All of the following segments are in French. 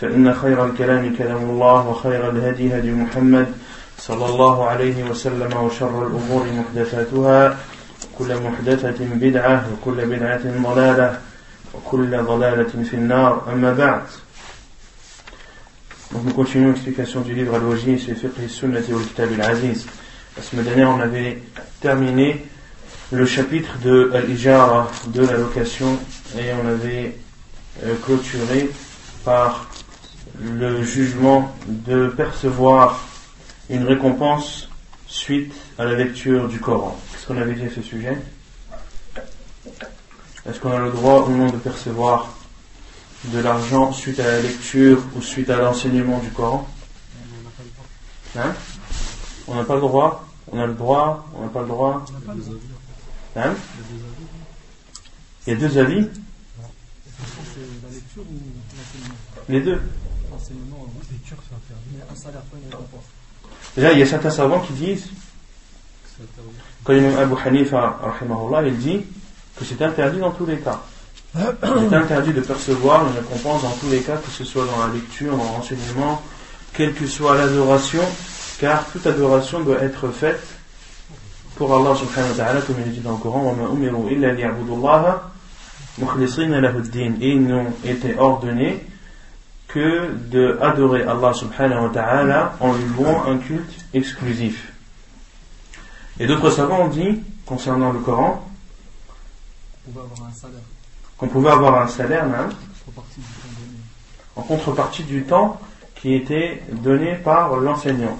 فإن خير الكلام كلام الله وخير الهدي هدي محمد صلى الله عليه وسلم وشر الأمور محدثاتها كل محدثة بدعة وكل بدعة ضلالة وكل ضلالة في النار أما بعد Donc nous continuons l'explication du livre Al-Wajid, c'est Fiqh Sunnati wal Kitab al-Aziz. La semaine dernière, on avait terminé le chapitre de Al-Ijara, de la location, et on avait clôturé par le jugement de percevoir une récompense suite à la lecture du Coran. Qu'est-ce qu'on avait dit à ce sujet? Est-ce qu'on a le droit ou non de percevoir de l'argent suite à la lecture ou suite à l'enseignement du Coran? Hein? On n'a pas le droit? On a le droit? On n'a pas le droit? Hein? Il y a deux avis. Les deux. Déjà, il y a certains savants qui disent, quand l'imam Abu Hanifa, il dit que c'est interdit dans tous les cas. C'est interdit de percevoir une récompense dans tous les cas, que ce soit dans la lecture, dans l'enseignement, quelle que soit l'adoration, car toute adoration doit être faite pour Allah subhanahu wa ta'ala, comme il dit dans le Coran, et ils n'ont été ordonnés que de adorer Allah subhanahu wa ta'ala en lui louant un culte exclusif. Et d'autres savants ont dit, concernant le Coran, qu'on pouvait avoir un salaire en contrepartie du temps qui était donné par l'enseignant.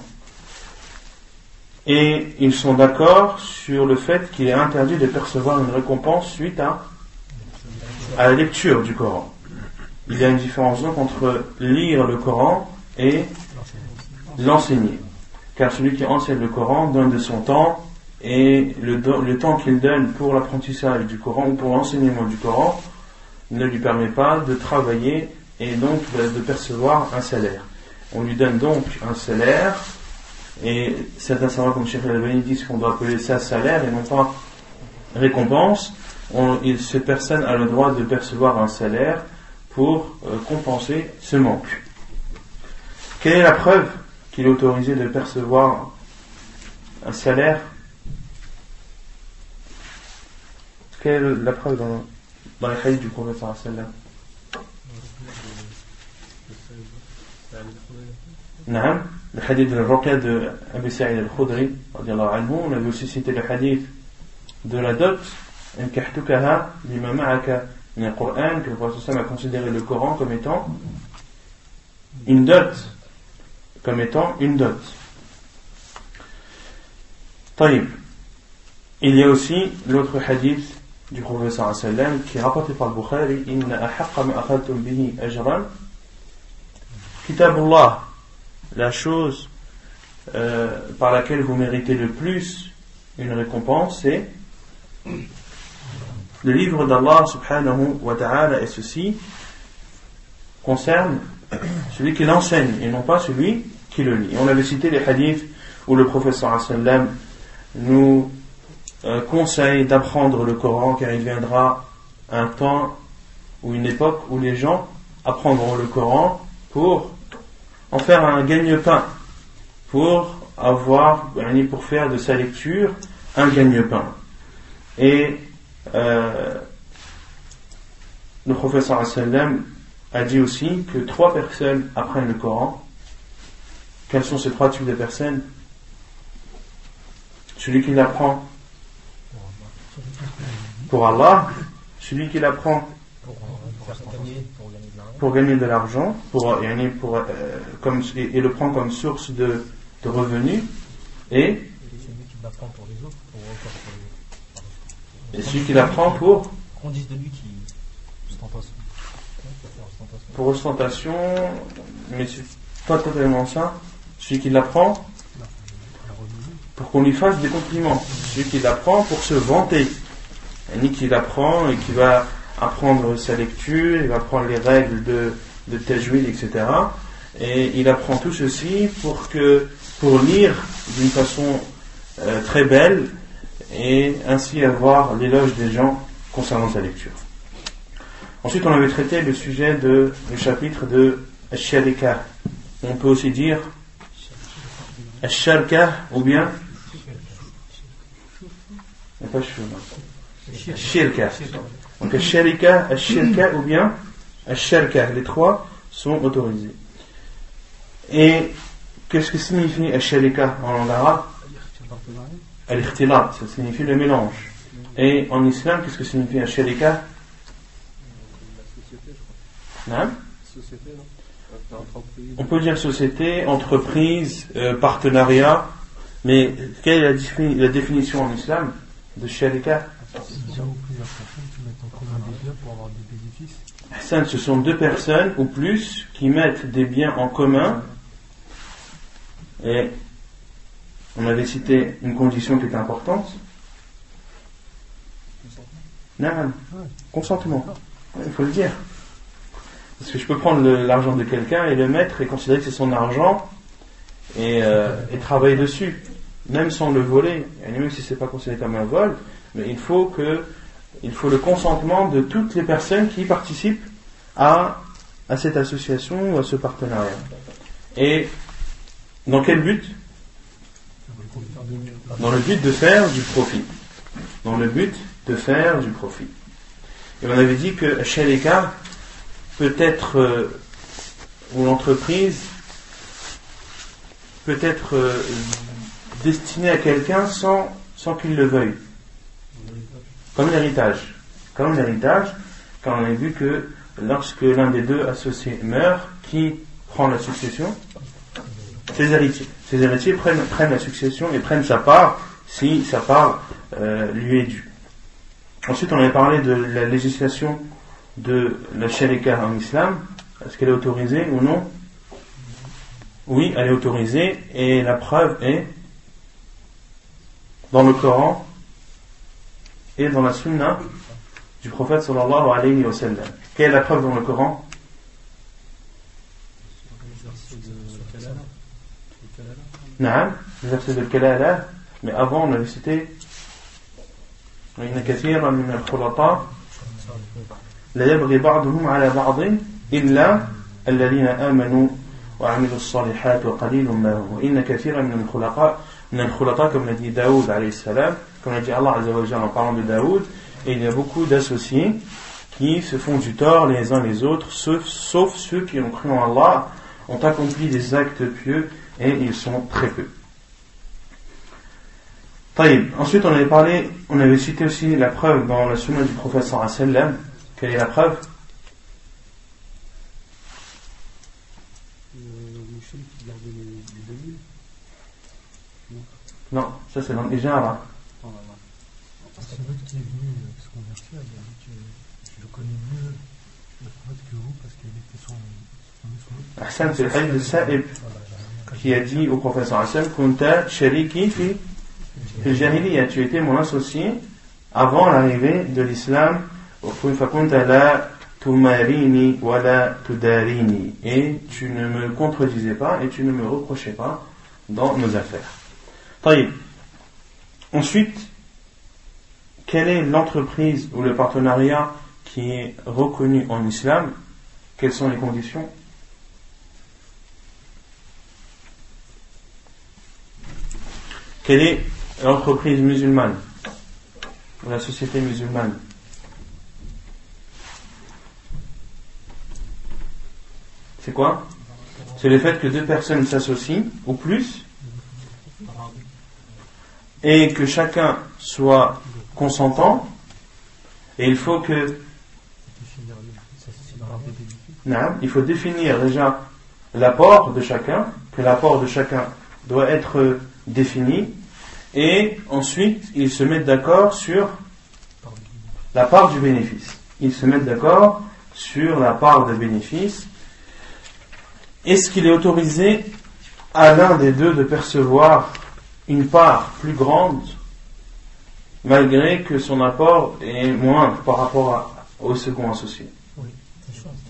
Et ils sont d'accord sur le fait qu'il est interdit de percevoir une récompense suite à la lecture du Coran. Il y a une différence donc entre lire le Coran et l'enseigner. Car celui qui enseigne le Coran donne de son temps et le, temps qu'il donne pour l'apprentissage du Coran ou pour l'enseignement du Coran ne lui permet pas de travailler et donc de, percevoir un salaire. On lui donne donc un salaire et certains savants comme Cheikh al disent qu'on doit appeler ça salaire et non pas récompense. Cette personne a le droit de percevoir un salaire pour euh, compenser ce manque. Quelle est la preuve qu'il est autorisé de percevoir un salaire? Quelle est la preuve dans, dans les hadiths du prophète sallam? Le hadith de la de Abu Sa'id al-Khudri, on avait aussi cité le hadith de la dot, le Coran, que le prophète a considéré le Coran comme étant une dot, comme étant une dot. Taïb. Il y a aussi l'autre hadith du sallam qui est rapporté par le Bukhari Inna ahaqqa bihi la chose euh, par laquelle vous méritez le plus une récompense c'est le livre d'Allah subhanahu wa ta'ala et ceci concerne celui qui l'enseigne et non pas celui qui le lit. On avait cité les hadiths où le professeur sallam nous euh, conseille d'apprendre le Coran car il viendra un temps ou une époque où les gens apprendront le Coran pour en faire un gagne-pain, pour avoir, pour faire de sa lecture un gagne-pain. Et euh, le professeur a dit aussi que trois personnes apprennent le Coran. Quels sont ces trois types de personnes? Celui qui l'apprend pour Allah, celui qui l'apprend pour gagner de l'argent, pour, pour, euh, comme, et, le prend comme source de, de revenus, et, et celui qui l'apprend pour pour ostentation, mais c'est pas totalement ça. Celui qui l'apprend pour qu'on lui fasse des compliments. Celui qui l'apprend pour se vanter. Et qui l'apprend et qui va apprendre sa lecture, il va apprendre les règles de, de tajwid, etc. Et il apprend tout ceci pour que, pour lire d'une façon euh, très belle et ainsi avoir l'éloge des gens concernant sa lecture. Ensuite, on avait traité le sujet le chapitre de Sharika. On peut aussi dire Sharka ou bien pas. Donc Sharika, ou bien. Les trois sont autorisés. Et qu'est-ce que signifie Sharika en langue arabe? Al-Ikhtilat, ça signifie le mélange. Et en islam, qu'est-ce que signifie Sharika on peut dire société, entreprise, euh, partenariat, mais quelle est la, définition en islam de sharika ce sont deux personnes ou plus qui mettent des biens en commun et on avait cité une condition qui est importante. Non, consentement. Il faut le dire. Parce que je peux prendre l'argent de quelqu'un et le mettre et considérer que c'est son argent euh, et, travailler dessus, même sans le voler, et même si c'est pas considéré comme un vol, mais il faut que il faut le consentement de toutes les personnes qui participent à, à cette association ou à ce partenariat. Et dans quel but? Dans le but de faire du profit. Dans le but de faire du profit. Et on avait dit que cas, peut être, euh, ou l'entreprise peut être euh, destinée à quelqu'un sans, sans qu'il le veuille. Comme l'héritage. Comme l'héritage, quand on a vu que lorsque l'un des deux associés meurt, qui prend la succession? Ses héritiers. Ses héritiers prennent, la succession et prennent sa part si sa part euh, lui est due. Ensuite, on avait parlé de la législation de la sharika en islam, est-ce qu'elle est autorisée ou non? Oui, elle est autorisée et la preuve est dans le Coran et dans la sunna du prophète sallallahu alayhi wa sallam. Quelle est la preuve dans le Coran? Non, le verset de Kalala, mais avant on avait cité لا يبغي بعضهم على بعض إلا الذين آمنوا وعملوا الصالحات وقليل ما هم وإن كثيرا من الخلقاء من الخلطاء comme l'a dit Daoud عليه السلام comme l'a dit Allah Azza wa en parlant de Daoud et il y a beaucoup d'associés qui se font du tort les uns les autres sauf, sauf ceux qui ont cru en Allah ont accompli des actes pieux et ils sont très peu. Taïb. Ensuite, on avait parlé, on avait cité aussi la preuve dans la sunna du prophète sallam. Quelle est la preuve? Non, ça c'est dans les arabes. C'est vrai qui est venu se convertir, il a dit que je le connais mieux le prophète que vous parce qu'il était le hadith de Sa'ib qui a dit au professeur Hassan Kunta shariki fi jahiliya, tu étais mon associé avant l'arrivée de l'islam. et tu ne me contredisais pas et tu ne me reprochais pas dans nos affaires. Ensuite, quelle est l'entreprise ou le partenariat qui est reconnu en islam? Quelles sont les conditions? Quelle est l'entreprise musulmane la société musulmane C'est quoi C'est le fait que deux personnes s'associent, ou plus, et que chacun soit consentant, et il faut que il faut définir déjà l'apport de chacun, que l'apport de chacun doit être défini, et ensuite ils se mettent d'accord sur la part du bénéfice. Ils se mettent d'accord sur la part de bénéfice. Est-ce qu'il est autorisé à l'un des deux de percevoir une part plus grande malgré que son apport est moindre par rapport au second associé? Oui,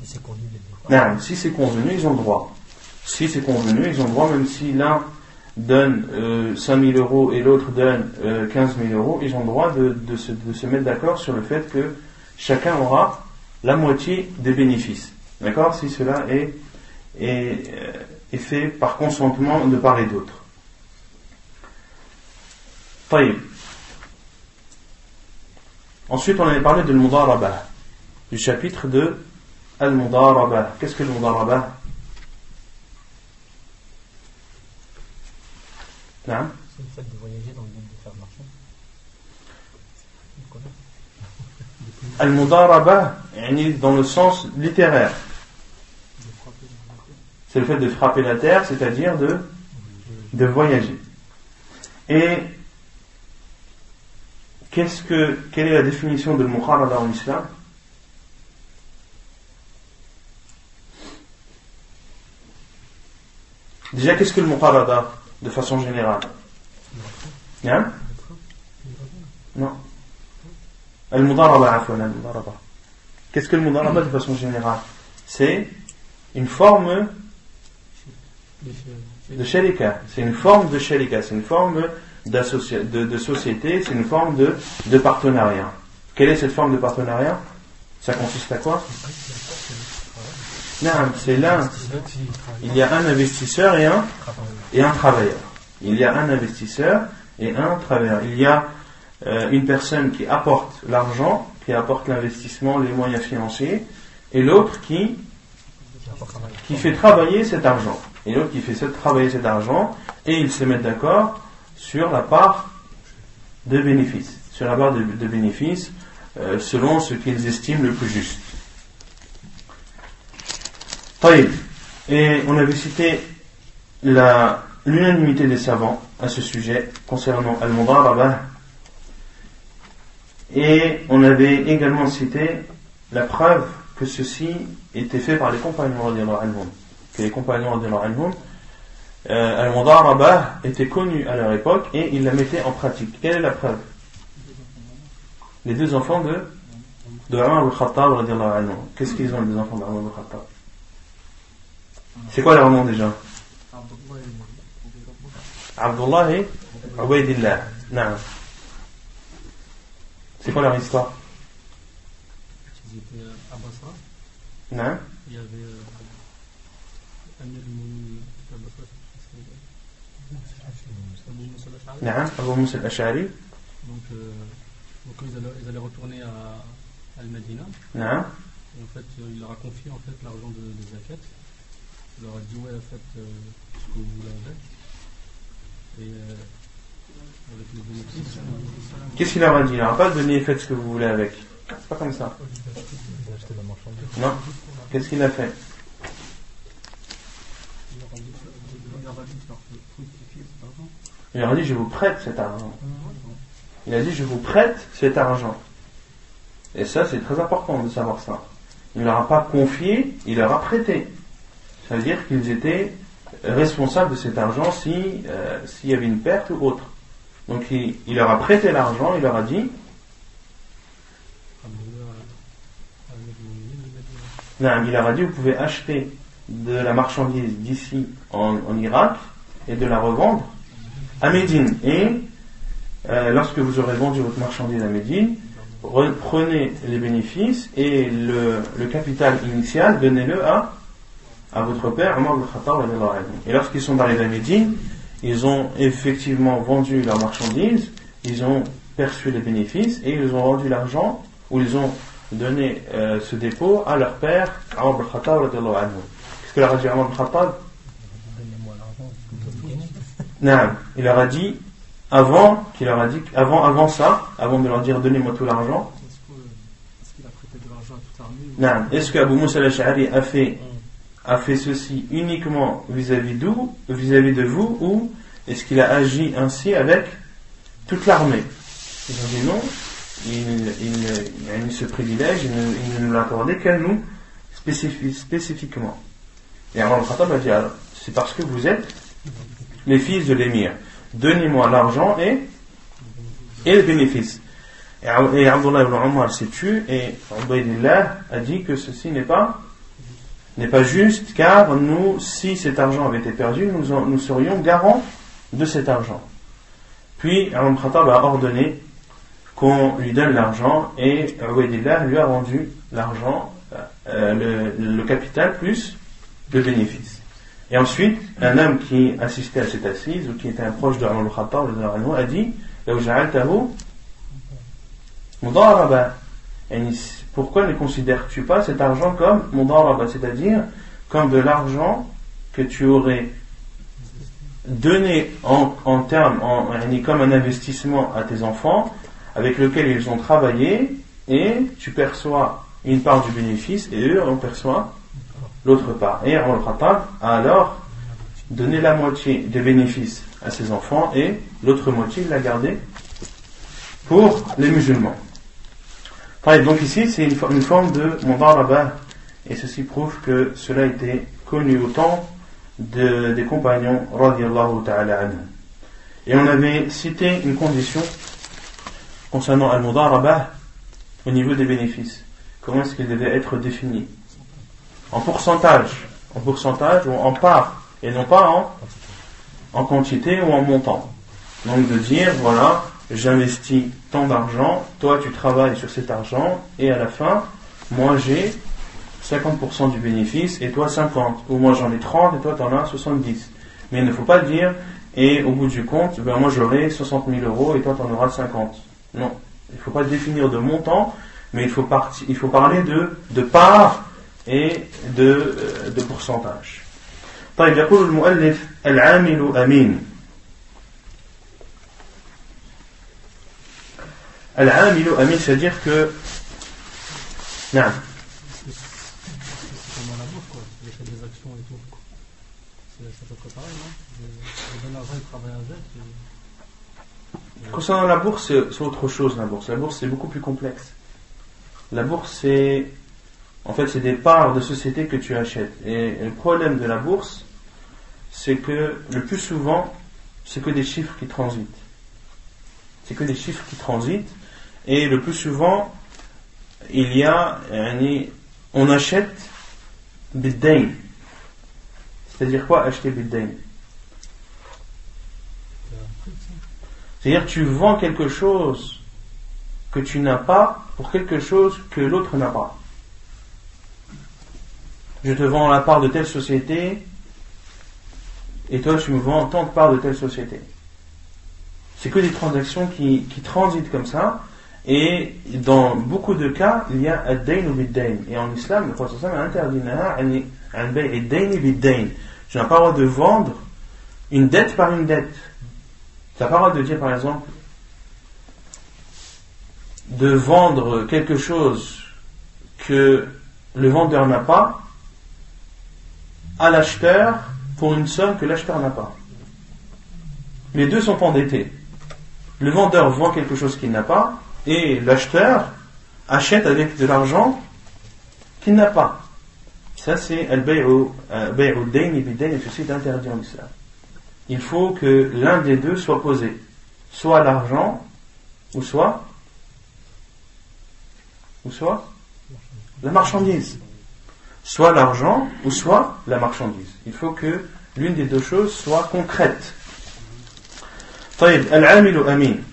c'est convenu. si c'est convenu, ils ont droit. Si c'est convenu, ils ont droit, même si l'un donne euh, 5 000 euros et l'autre donne euh, 15 000 euros, ils ont le droit de, se, mettre d'accord sur le fait que chacun aura la moitié des bénéfices. D'accord? Si cela euh, est, fait par consentement de part et d'autre. Ensuite, on avait parlé de l'mudarabah, du chapitre de Al-Mudarabah. Qu'est-ce que le Hein C'est le fait de voyager dans le but de faire marcher. Al-Mudarabah, dans le sens littéraire. C'est le fait de frapper la terre, c'est-à-dire de, de voyager. Et qu'est-ce que, quelle est la définition de Muharada en islam? Déjà, qu'est-ce que le Muharada de façon générale Hein? Non. Qu'est-ce que le Mudaraba de façon générale? C'est une forme de sharika. C'est une forme de sharika. C'est une forme de, de, société. C'est une forme de, de partenariat. Quelle est cette forme de partenariat? Ça consiste à quoi? Non, c'est l'un. Il y a un investisseur et un, et un travailleur. Il y a un investisseur et un travailleur. Il y a euh, une personne qui apporte l'argent, qui apporte l'investissement, les moyens financiers, et l'autre qui, fait travailler cet argent. Et l'autre qui fait travailler cet argent, et ils se mettent d'accord sur la part de bénéfice, sur la part de, euh, selon ce qu'ils estiment le plus juste. Et on avait cité l'unanimité des savants à ce sujet concernant Al-Mudarabah et on avait également cité la preuve que ceci était fait par les compagnons anhum, que les compagnons anhum, euh, Al-Mudarabah était connu à leur époque et ils la mettaient en pratique. Quelle est la preuve? Les deux enfants de de Omar al-Khattab Qu'est-ce qu'ils ont les deux enfants d'Omar al-Khattab C'est quoi leur nom déjà Abdullah et Ubaidillah. C'est quoi leur histoire Ils étaient à Basra. Non. Il y avait euh, Amir Basra. Abu Moussa al-Ash'ari. Donc, euh, donc ils, allaient, ils allaient retourner à Al-Madina. En fait, il leur a confié en fait l'argent de, de Zakat. Il leur a dit ouais, en fait, euh, ce que vous voulez avec. Et euh, Qu'est-ce qu'il leur a dit? Il leur pas donné faites ce que vous voulez avec. C'est pas comme ça. Non. Qu'est-ce qu'il a fait? Il leur a dit je vous prête cet argent. Il a dit je vous prête cet argent. Et ça c'est très important de savoir ça. Il ne leur a pas confié, il leur a prêté. Ça veut dire qu'ils étaient responsables de cet argent si euh, s'il y avait une perte ou autre. Donc il, leur a prêté l'argent, il leur a dit non, il leur a dit vous pouvez acheter de la marchandise d'ici en, Irak et de la revendre à Médine. Et euh, lorsque vous aurez vendu votre marchandise à Médine, prenez les bénéfices et le, capital initial, donnez-le à, à votre père, Omar Et lorsqu'ils sont arrivés à Médine, ils ont effectivement vendu leurs marchandises, ils ont perçu les bénéfices et ils ont rendu l'argent ou ils ont donné euh, ce dépôt à leur père, Omar al-Khattab. Qu'est-ce que leur a dit Omar al-Khattab Non, il leur a dit, avant, qu'il leur a dit, avant, avant ça, avant de leur dire donnez-moi tout l'argent. Est-ce qu'il a prêté de l'argent à toute l'armée Non, est-ce qu'Abu Moussa al-Ash'ari a fait, a fait ceci uniquement vis-à-vis d'où, vis-à-vis de vous, ou est-ce qu'il a agi ainsi avec toute l'armée? Ils ont dit non, il, il, il, ce privilège, il ne, nous l'a accordé qu'à nous spécifiquement. Et alors le Khattab a dit c'est parce que vous êtes les fils de l'émir. Donnez-moi l'argent et, et le bénéfice. Et, et Abdullah ibn Omar s'est tué et Ubaidillah a dit que ceci n'est pas n'est pas juste car nous, si cet argent avait été perdu, nous, nous serions garants de cet argent. Puis Al Khattab a ordonné qu'on lui donne l'argent et Ubaidillah lui a rendu l'argent, euh, le, le capital plus le bénéfice. Et ensuite, un homme qui assistait à cette assise, ou qui était un proche de Omar al-Khattab, a dit pourquoi ne considères-tu pas cet argent comme mudaraba, c'est-à-dire comme de l'argent que tu aurais donné en, termes, en, comme un investissement à tes enfants, avec lequel ils ont travaillé, et tu perçois une part du bénéfice, et eux en perçoivent l'autre part. Et al-Khattab a alors donné la moitié des bénéfices à ses enfants, et l'autre moitié l'a gardé pour les musulmans. Donc ici, c'est une, forme de mudaraba, et ceci prouve que cela était connu au temps de, des compagnons, ta'ala. Et on avait cité une condition concernant al-mudaraba au niveau des bénéfices. Comment est-ce qu'il devait être défini? En pourcentage, en pourcentage ou en part, et non pas en quantité ou en montant. Donc de dire, voilà, j'investis tant d'argent, toi tu travailles sur cet argent, et à la fin, moi j'ai 50% du bénéfice et toi 50, ou moi j'en ai 30 et toi tu en as 70. Mais il ne faut pas dire, et au bout du compte, ben moi j'aurai 60 000 euros et toi tu en auras 50. Non, il ne faut pas définir de montant, mais il faut, il faut parler de, de part et de, euh, de pourcentage. طيب يقول المؤلف العامل أمين Al-Amilu Amin, c'est-à-dire que. Non? Concernant la bourse, c'est autre chose la bourse. La bourse, c'est beaucoup plus complexe. La bourse, c'est. En fait, c'est des parts de société que tu achètes. Et le problème de la bourse, c'est que le plus souvent, c'est que des chiffres qui transitent. C'est que des chiffres qui transitent. Et le plus souvent, il y a, on achète biddain. C'est-à-dire quoi acheter biddain? C'est-à-dire tu vends quelque chose que tu n'as pas pour quelque chose que l'autre n'a pas. Je te vends la part de telle société et toi tu me vends tant de parts de telle société. C'est que des transactions qui, qui, transitent comme ça. Et dans beaucoup de cas, il y a ad-dain ou bid-dain. Et en islam, le prophète a interdit Tu n'as pas le droit de vendre une dette par une dette. Tu n'as pas le droit de dire par exemple de vendre quelque chose que le vendeur n'a pas à l'acheteur pour une somme que l'acheteur n'a pas. Les deux sont endettés. Le vendeur vend quelque chose qu'il n'a pas et l'acheteur achète avec de l'argent qu'il n'a pas. Ça, c'est al-bay'u dayn et ceci est interdit en islam. Il faut que l'un des deux soit posé, soit l'argent ou soit ou soit la marchandise soit l'argent ou soit la marchandise. Il faut que l'une des deux choses soit concrète. طيب العامل أمين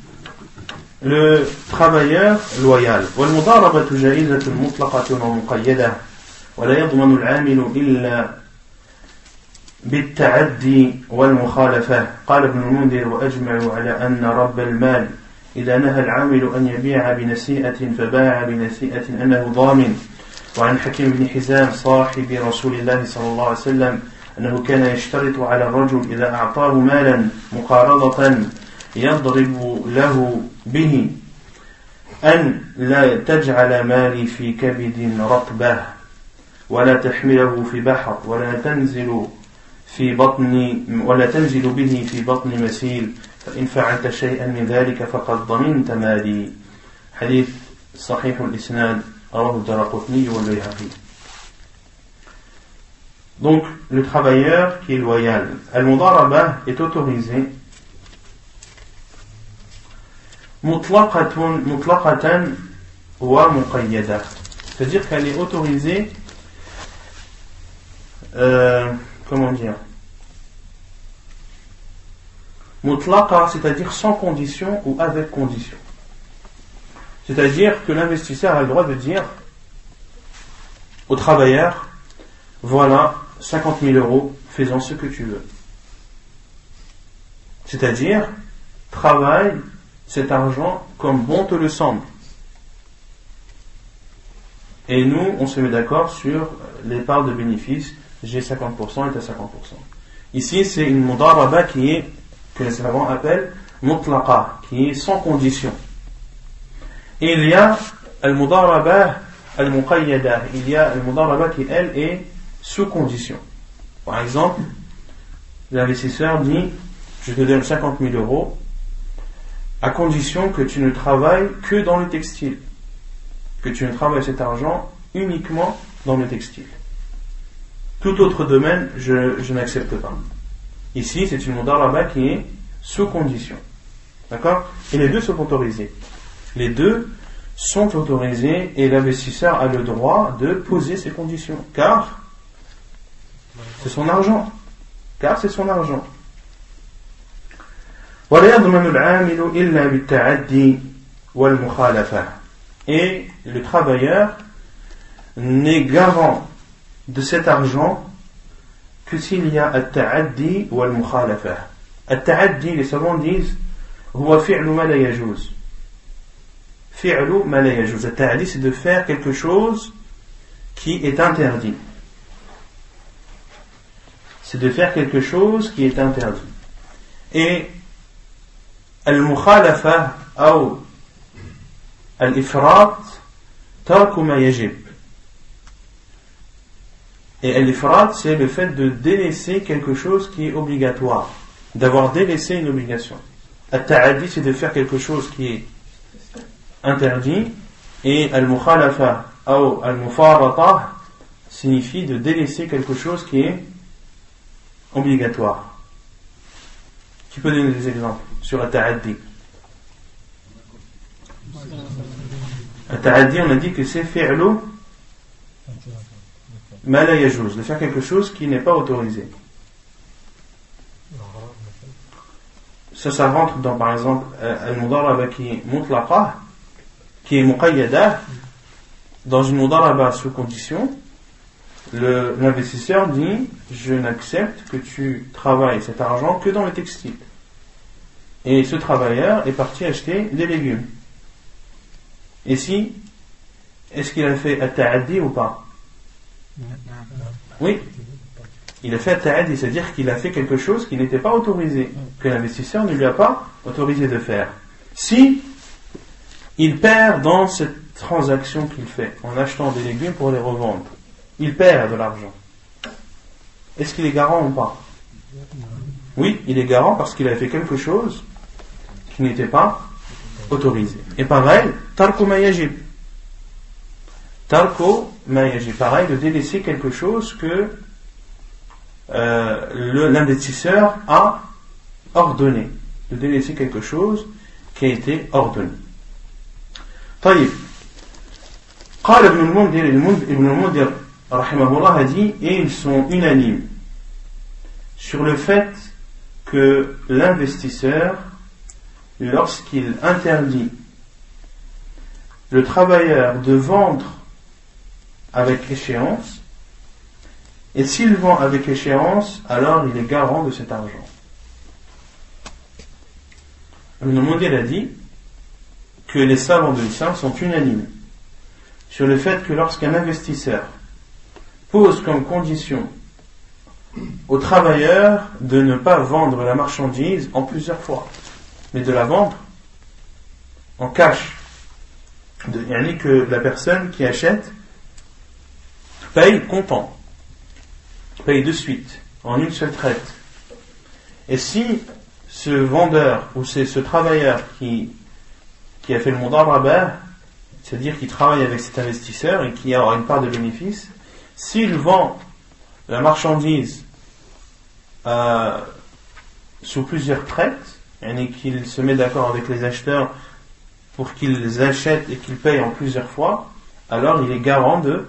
Le travailleur loyal. والمضاربة جائزة مطلقة ومقيدة ولا يضمن العامل إلا بالتعدي والمخالفة. قال ابن المنذر وأجمعوا على أن رب المال إذا نهى العامل أن يبيع بنسيئة فباع بنسيئة أنه ضامن. وعن حكيم بن حزام صاحب رسول الله صلى الله عليه وسلم أنه كان يشترط على الرجل إذا أعطاه مالا مقارضة يضرب له به أن لا تجعل مالي في كبد رطبة ولا تحمله في بحر ولا تنزل في بطن ولا تنزل به في بطن مسيل فإن فعلت شيئا من ذلك فقد ضمنت مالي. حديث صحيح الإسناد رواه الدرقطني والبيهقي. Donc, le travailleur qui est loyal, al-mudaraba est autorisé mutlaqatan muqayyada. C'est-à-dire qu'elle est autorisée, euh, comment dire, mutlaqa, c'est-à-dire sans condition ou avec condition. C'est-à-dire que l'investisseur a le droit de dire au travailleur, voilà 50 000 euros, fais-en ce que tu veux. C'est-à-dire, travaille cet argent comme bon te le semble. Et nous, on se met d'accord sur les parts de bénéfices. J'ai 50% et t'as 50%. Ici, c'est une mudaraba qui est, que les savants appellent mutlaqa, qui est sans condition. Et il y a al-mudaraba al-muqayyada. Il y a al-mudaraba qui, elle, est sous condition. Par exemple, l'investisseur dit, je te donne 50 000 euros, à condition que tu ne travailles que dans le textile, que tu ne travailles cet argent uniquement dans le textile. Tout autre domaine, je, n'accepte pas. Ici, c'est une là-bas qui est sous condition. D'accord? Et les deux sont autorisés. Les deux sont autorisés et l'investisseur a le droit de poser ses conditions. Car c'est son argent. Car c'est son argent. Et le travailleur n'est garant de cet argent que s'il y a al-ta'addi ou al-mukhalafa. Al-ta'addi, les savants disent, هو فعل ما لا يجوز. فعل ما لا يجوز. Al-ta'addi, c'est de faire quelque chose qui est interdit c'est de faire quelque chose qui est interdit. Et al-mukhalafa ou al-ifrat tarku ma yajib. Et al-ifrat, c'est le fait de délaisser quelque chose qui est obligatoire, d'avoir délaissé une obligation. Al-ta'adi, c'est de faire quelque chose qui est interdit, et al-mukhalafa ou al-mufarata signifie de délaisser quelque chose qui est obligatoire. Qui peut donner des exemples sur At-Ta'addi At-Ta'addi, on a dit que c'est fi'lu ma la de faire quelque chose qui n'est pas autorisé. Ça, ça rentre dans, par exemple, al-mudaraba qui est mutlaqa, qui est muqayyada, dans une mudaraba sous condition, l'investisseur dit je n'accepte que tu travailles cet argent que dans le textile. Et ce travailleur est parti acheter des légumes. Et si, est-ce qu'il a fait at ou pas? Oui. Il a fait at c'est-à-dire qu'il a fait quelque chose qui n'était pas autorisé, que l'investisseur ne lui a pas autorisé de faire. Si il perd dans cette transaction qu'il fait en achetant des légumes pour les revendre, il perd de l'argent. Est-ce qu'il est garant ou pas? Oui, il est garant parce qu'il a fait quelque chose qui n'était pas autorisé. Et pareil, tarko mayajib. Tarko mayajib. Pareil, de délaisser quelque chose que euh, l'investisseur a ordonné. De délaisser quelque chose qui a été ordonné. طيب قال ابن المنذر ابن المنذر rahimahullah a dit, et ils sont unanimes sur le fait que l'investisseur, lorsqu'il interdit le travailleur de vendre avec échéance, et s'il vend avec échéance, alors il est garant de cet argent. Le mondial a dit que les savants de l'islam sont unanimes sur le fait que lorsqu'un investisseur pose comme condition au travailleur de ne pas vendre la marchandise en plusieurs fois, mais de la vendre en cash. Il y a que la personne qui achète paye comptant, paye de suite, en une seule traite. Et si ce vendeur ou c'est ce travailleur qui, a fait le rabat, c'est-à-dire qui travaille avec cet investisseur et qui a une part de bénéfice, s'il vend la marchandise euh, sous plusieurs traites, et qu'il se met d'accord avec les acheteurs pour qu'ils achètent et qu'ils payent en plusieurs fois, alors il est garant de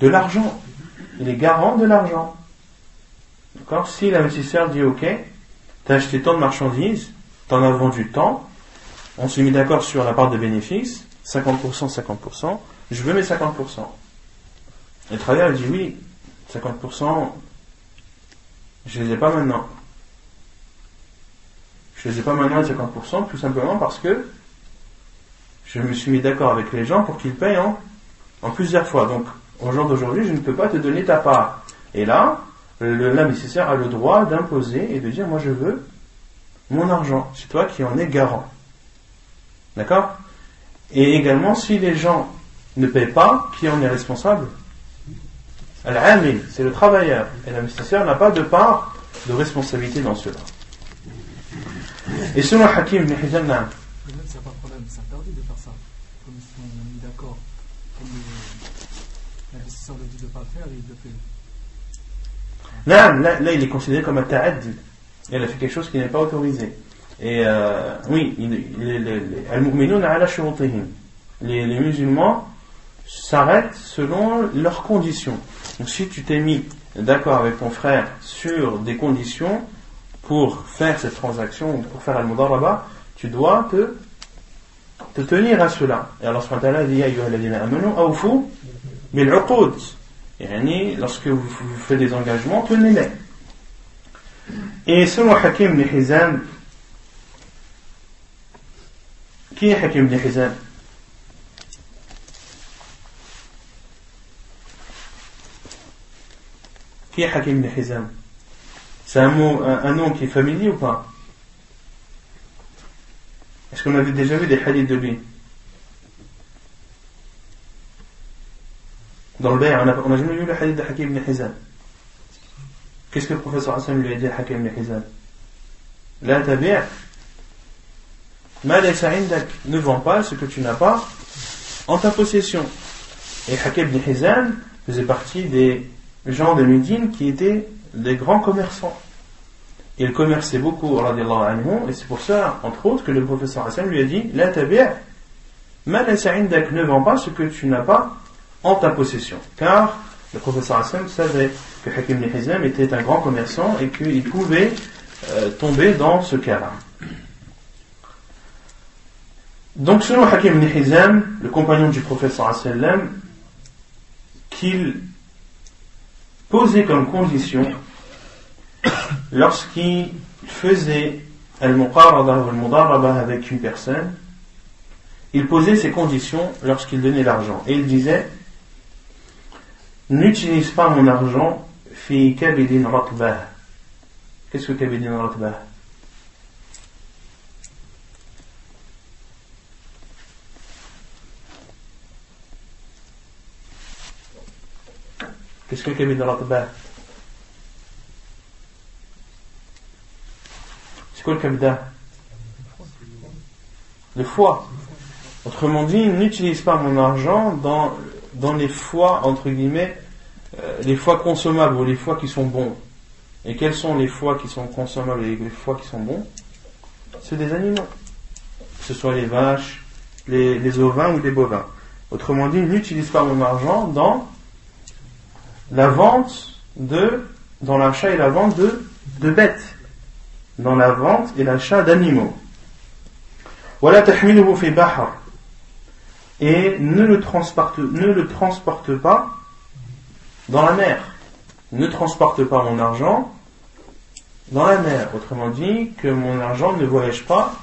de l'argent. Il est garant de l'argent. D'accord? Si l'investisseur dit OK, tu as acheté tant de marchandises, tu en as vendu tant, on s'est mis d'accord sur la part de bénéfice, 50%, 50%, je veux mes 50%. Et le travailleur dit oui, 50%, je ne les ai pas maintenant. Je ne les ai pas maintenant 50%, tout simplement parce que je me suis mis d'accord avec les gens pour qu'ils payent en, plusieurs fois. Donc, au jour d'aujourd'hui, je ne peux pas te donner ta part. Et là, l'investisseur a le droit d'imposer et de dire, moi je veux mon argent. C'est toi qui en es garant. D'accord? Et également, si les gens ne paient pas, qui en est responsable? Al-Amil, c'est le travailleur. Et l'investisseur n'a pas de part de responsabilité dans cela. Et selon Hakim ibn Hizam, n'a pas de problème, c'est interdit de faire ça. Comme si on est mis d'accord, comme l'investisseur le dit de ne pas le faire, il le fait. Là, là, là, il est considéré comme un ta'addi. Il a fait quelque chose qui n'est pas autorisé. Et euh, oui, les, les musulmans s'arrêtent selon leurs conditions. Donc si tu t'es mis d'accord avec ton frère sur des conditions pour faire cette transaction, pour faire al-mudaraba, tu dois te, te tenir à cela. Et alors, ce matin-là, il dit, et lorsque vous, faites des engagements, tenez-les. Et selon Hakim ibn qui est Hakim ibn Qui est Hakim ibn C'est un, mot, un, nom qui est familier ou pas Est-ce qu'on avait déjà vu des hadiths de lui Dans le Bayer, on n'a jamais vu le hadith de Hakim ibn Hizam. Qu'est-ce que le professeur Hassan lui a dit à Hakim ibn Hizam La tabi' ne vend pas ce que tu n'as pas en ta possession. Et Hakim ibn Hizam faisait partie des gens de Médine qui étaient des grands commerçants. Il commerçait beaucoup, et c'est pour ça, entre autres, que le professeur Hassan lui a dit La tabi' ne vend pas ce que tu n'as pas en ta possession. Car le professeur Hassan savait que Hakim ibn était un grand commerçant et qu'il pouvait euh, tomber dans ce cas-là. Donc selon Hakim ibn le compagnon du professeur Hassan, qu'il posait comme condition lorsqu'il faisait al-muqarada al avec une personne, il posait ses conditions lorsqu'il donnait l'argent. Et il disait N'utilise pas mon argent fi kabidin ratbah. Qu'est-ce que kabidin ratbah? Qu'est-ce que kabidin ratbah C'est quoi le kabida Le foie. Autrement dit, n'utilise pas mon argent dans, dans les foies, entre guillemets, euh, les foies consommables ou les foies qui sont bons. Et quels sont les foies qui sont consommables et les foies qui sont bons? C'est des animaux. Que ce soit les vaches, les, les ovins ou les bovins. Autrement dit, n'utilise pas mon argent dans la vente de, dans l'achat et la vente de, bêtes. Dans la vente et l'achat d'animaux. Voilà Et ne le transporte, ne le transporte pas dans la mer. Ne transporte pas mon argent dans la mer. Autrement dit, que mon argent ne voyage pas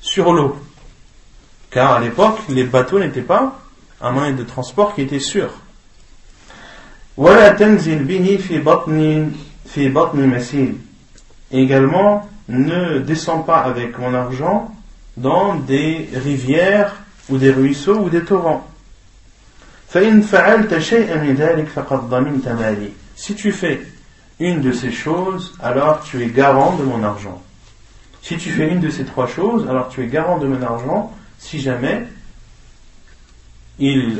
sur l'eau. Car à l'époque, les bateaux n'étaient pas un moyen de transport qui était sûr. ولا تنزل به في بطن في بطن مسيل également ne descends pas avec mon argent dans des rivières ou des ruisseaux ou des torrents فإن فعلت شيئا من ذلك فقد ضمنت مالي si tu fais une de ces choses alors tu es garant de mon argent si tu fais une de ces trois choses alors tu es garant de mon argent si jamais il,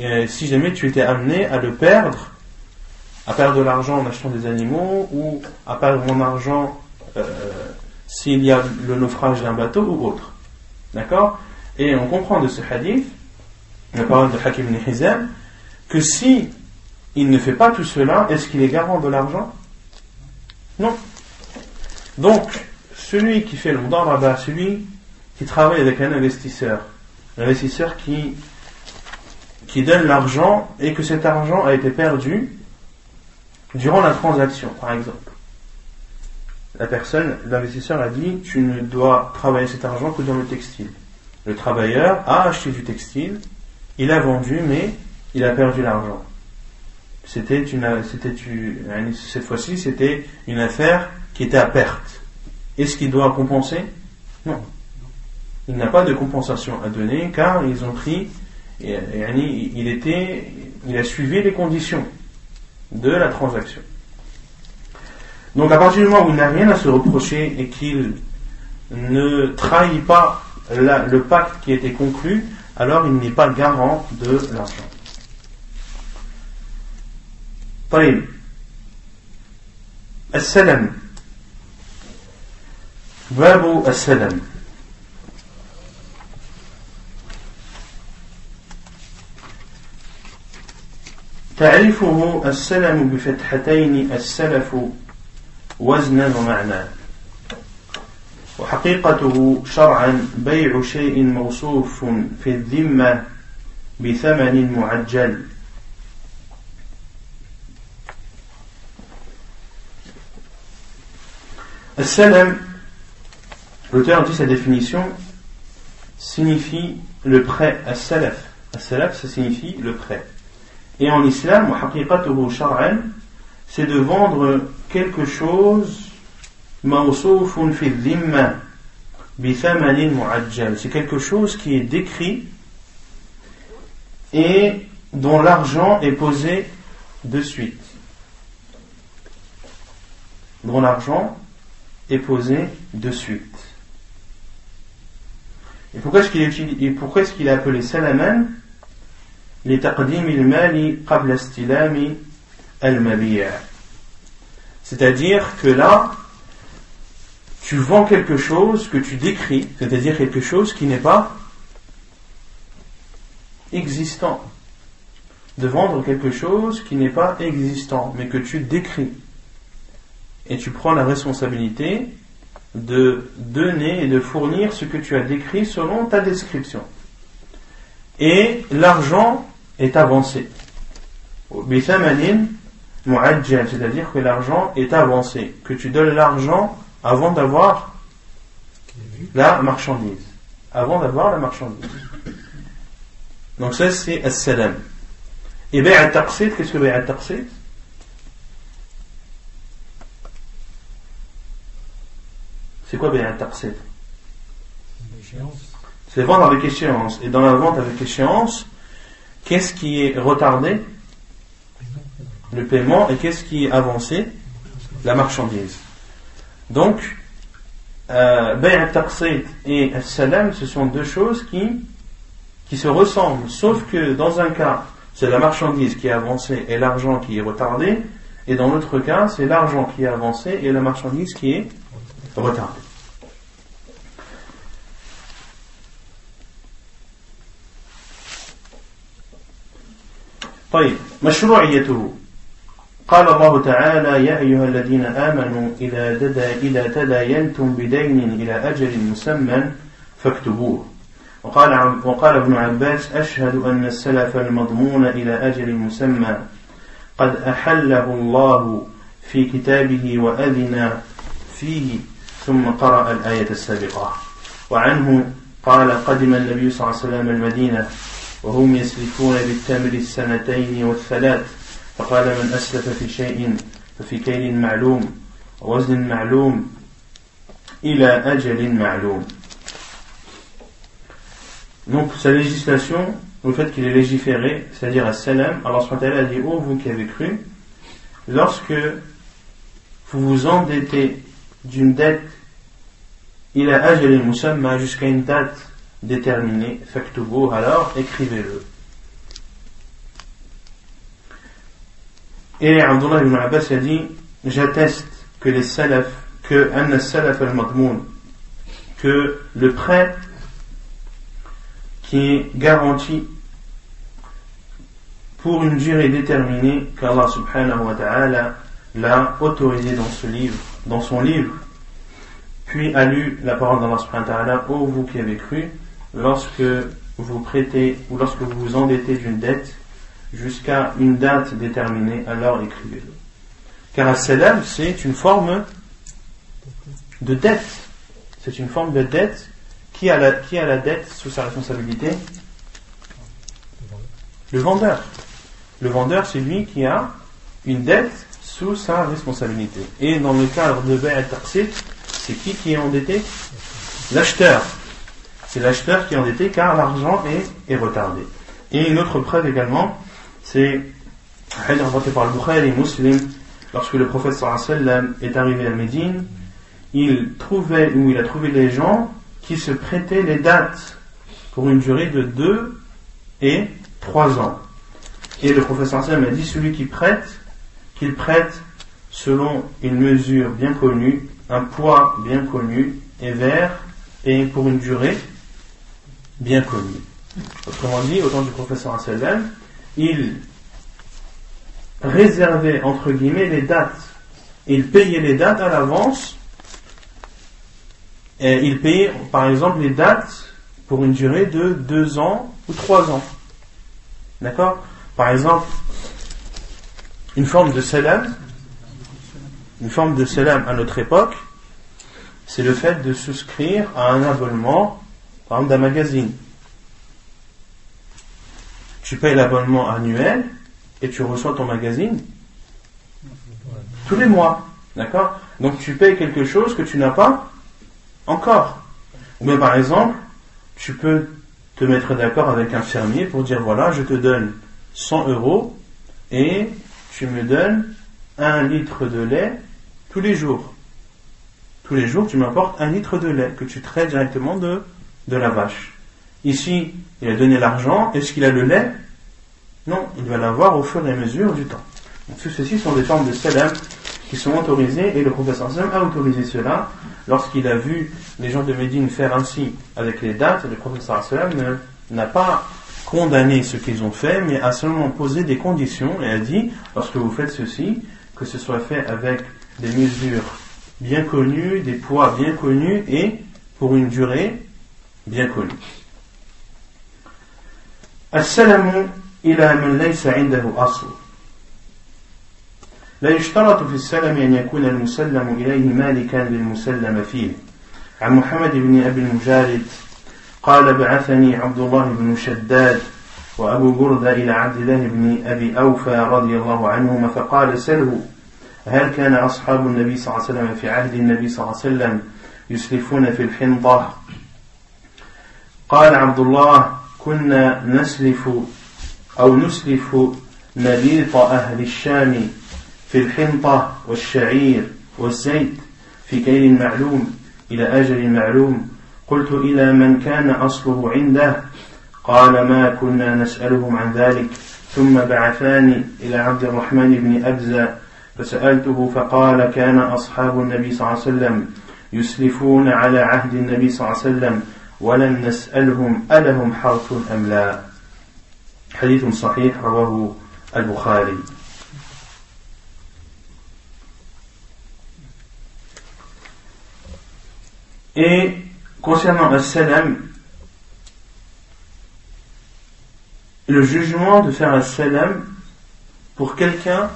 euh, si jamais tu étais amené à le perdre à perdre de l'argent en achetant des animaux ou à perdre mon argent euh, s'il y a le naufrage d'un bateau ou autre. D'accord? Et on comprend de ce hadith, la parole de Hakim ibn Hizam, que si il ne fait pas tout cela, est-ce qu'il est garant de l'argent? Non. Donc, celui qui fait le mudaraba, celui qui travaille avec un investisseur, l'investisseur qui, qui donne l'argent et que cet argent a été perdu durant la transaction, par exemple. La personne, l'investisseur a dit, tu ne dois travailler cet argent que dans le textile. Le travailleur a acheté du textile, il a vendu, mais il a perdu l'argent. C'était une, c'était cette fois-ci, c'était une affaire qui était à perte. Est-ce qu'il doit compenser? Non. Il n'a pas de compensation à donner car ils ont pris, il était, il a suivi les conditions de la transaction. Donc à partir du moment où il n'a rien à se reprocher et qu'il ne trahit pas le pacte qui a été conclu, alors il n'est pas garant de l'argent. طيب السلم باب السلم تعريفه السلم بفتحتين السلف وزنا ومعنى وحقيقته شرعا بيع شيء موصوف في الذمة بثمن معجل السلم l'auteur dit sa définition signifie le prêt à salaf. À salaf, ça signifie le prêt. Et en islam, c'est de vendre quelque chose c'est quelque chose qui est décrit et dont l'argent est posé de suite. Dont l'argent est posé de suite. Et pourquoi est-ce qu'il est, qu'il est appelé salaman? C'est-à-dire que là, tu vends quelque chose que tu décris, c'est-à-dire quelque chose qui n'est pas existant. De vendre quelque chose qui n'est pas existant, mais que tu décris. Et tu prends la responsabilité de donner et de fournir ce que tu as décrit selon ta description. Et l'argent est avancé. C'est-à-dire que l'argent est avancé, que tu donnes l'argent avant d'avoir la marchandise. Avant d'avoir la marchandise. Donc ça c'est as-salam. Et bay'a taqsid, qu'est-ce que bay'a taqsid C'est quoi bay'a taqsid C'est vendre avec échéance. Et dans la vente avec échéance, qu'est-ce qui est retardé? Le paiement. Et qu'est-ce qui est avancé? La marchandise. Donc, euh, al-taqsid et salam ce sont deux choses qui, qui se ressemblent. Sauf que dans un cas, c'est la marchandise qui est avancée et l'argent qui est retardé. Et dans l'autre cas, c'est l'argent qui est avancé et la marchandise qui est retardée. طيب مشروعيته. قال الله تعالى يا أيها الذين آمنوا إذا, تدا إذا تداينتم بدين إلى أجل مسمى فاكتبوه. وقال, وقال ابن عباس أشهد أن السلف المضمون إلى أجل مسمى. قد أحله الله في كتابه وأذن فيه ثم قرأ الآية السابقة. وعنه قال قدم النبي صلى الله عليه وسلم المدينة. وهم يسلفون بالتمر السنتين والثلاث فقال من أسلف في شيء ففي كيل معلوم وزن معلوم إلى أجل معلوم Donc sa législation, le fait qu'il est légiféré, c'est-à-dire à salam, Allah a dit, oh vous qui avez cru, lorsque vous vous endettez d'une dette, il a ajal musamma jusqu'à une date déterminée, faktubu, alors écrivez-le. Et Abdullah ibn Abbas a dit J'atteste que les salaf, que anna salaf al que le prêt qui est garanti pour une durée déterminée qu'Allah subhanahu wa ta'ala l'a autorisé dans ce livre, dans son livre, puis a lu la parole d'Allah subhanahu wa ta'ala, ô vous qui avez cru, lorsque vous prêtez ou lorsque vous vous endettez d'une dette, jusqu'à une date déterminée, alors écrivez-le. Car un salam, c'est une forme de dette. C'est une forme de dette. Qui a, la, dette sous sa responsabilité Le vendeur. Le vendeur, c'est lui qui a une dette sous sa responsabilité. Et dans le cadre de Bay c'est qui qui est endetté? L'acheteur. C'est l'acheteur qui est endetté car l'argent est, retardé. Et une autre preuve également, c'est un rapporté par le Bukhari et Muslim, lorsque le prophète sallam est arrivé à Médine, il trouvait, ou il a trouvé les gens qui se prêtaient les dates pour une durée de deux et trois ans. Et le prophète sallam a dit, celui qui prête, qu'il prête selon une mesure bien connue, un poids bien connu, et vert, et pour une durée bien connue. Autrement dit, au temps du professeur sallam, il réservait entre guillemets les dates. Il payait les dates à l'avance. Il payait par exemple les dates pour une durée de deux ans ou trois ans. D'accord? Par exemple, une forme de salam, une forme de salam à notre époque, c'est le fait de souscrire à un abonnement, par d'un magazine tu payes l'abonnement annuel et tu reçois ton magazine tous les mois. D'accord? Donc tu payes quelque chose que tu n'as pas encore. Ou bien par exemple, tu peux te mettre d'accord avec un fermier pour dire voilà, je te donne 100 euros et tu me donnes un litre de lait tous les jours. Tous les jours, tu m'apportes un litre de lait que tu traites directement de, de la vache. Ici, il a donné l'argent. Est-ce qu'il a le lait? Non, il va l'avoir au fur et à mesure du temps. Donc, tout ceci sont des formes de salam qui sont autorisées et le professeur Sam a autorisé cela lorsqu'il a vu les gens de Médine faire ainsi avec les dates. Le professeur Sam n'a pas condamné ce qu'ils ont fait, mais a seulement posé des conditions et a dit lorsque vous faites ceci, que ce soit fait avec des mesures bien connues, des poids bien connus et pour une durée bien connue. السلم إلى من ليس عنده أصل. لا يشترط في السلم أن يكون المسلم إليه مالكا للمسلم فيه. عن محمد بن أبي المجالد قال بعثني عبد الله بن شداد وأبو بردة إلى عبد الله بن أبي أوفى رضي الله عنهما فقال سله هل كان أصحاب النبي صلى الله عليه وسلم في عهد النبي صلى الله عليه وسلم يسلفون في الحنطة؟ قال عبد الله كنا نسلف أو نسلف نبيط أهل الشام في الحنطة والشعير والزيت في كيل معلوم إلى أجل معلوم. قلت إلى من كان أصله عنده؟ قال ما كنا نسألهم عن ذلك. ثم بعثاني إلى عبد الرحمن بن أبزة فسألته فقال كان أصحاب النبي صلى الله عليه وسلم يسلفون على عهد النبي صلى الله عليه وسلم ولم نسألهم ألهم حرف أم لا حديث صحيح رواه البخاري Et concernant le salam, le jugement de faire un salam pour quelqu'un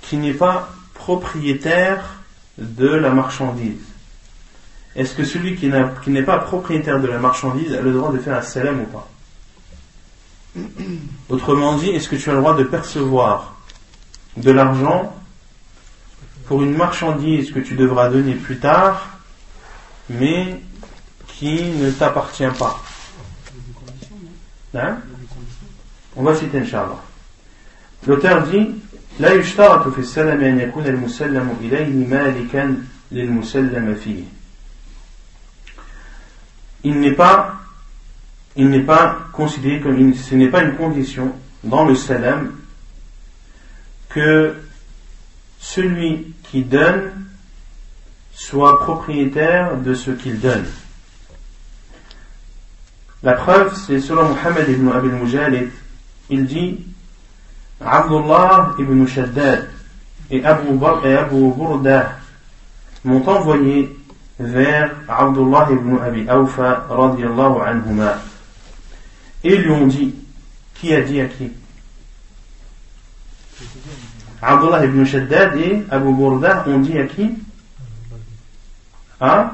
qui n'est pas propriétaire de la marchandise. Est-ce que celui qui n'est pas propriétaire de la marchandise a le droit de faire un salam ou pas Autrement dit, est-ce que tu as le droit de percevoir de l'argent pour une marchandise que tu devras donner plus tard, mais qui ne t'appartient pas. Hein? On va citer Inch'Allah. L'auteur dit لا يشترط في السلم أن يكون المسلم إليه مالكا للمسلم فيه. il n'est pas, il n'est pas considéré comme, ce n'est pas une condition dans le salam que celui qui donne soit propriétaire de ce qu'il donne. La preuve, c'est selon Muhammad ibn Abil Mujalid, il dit Abdullah ibn Shaddad et Abu, et Abu Burda m'ont envoyé vers Abdullah ibn Abi Awfa radiallahu anhuma et lui ont dit qui a dit à qui Abdullah ibn Shaddad et Abu Burda ont dit à qui Hein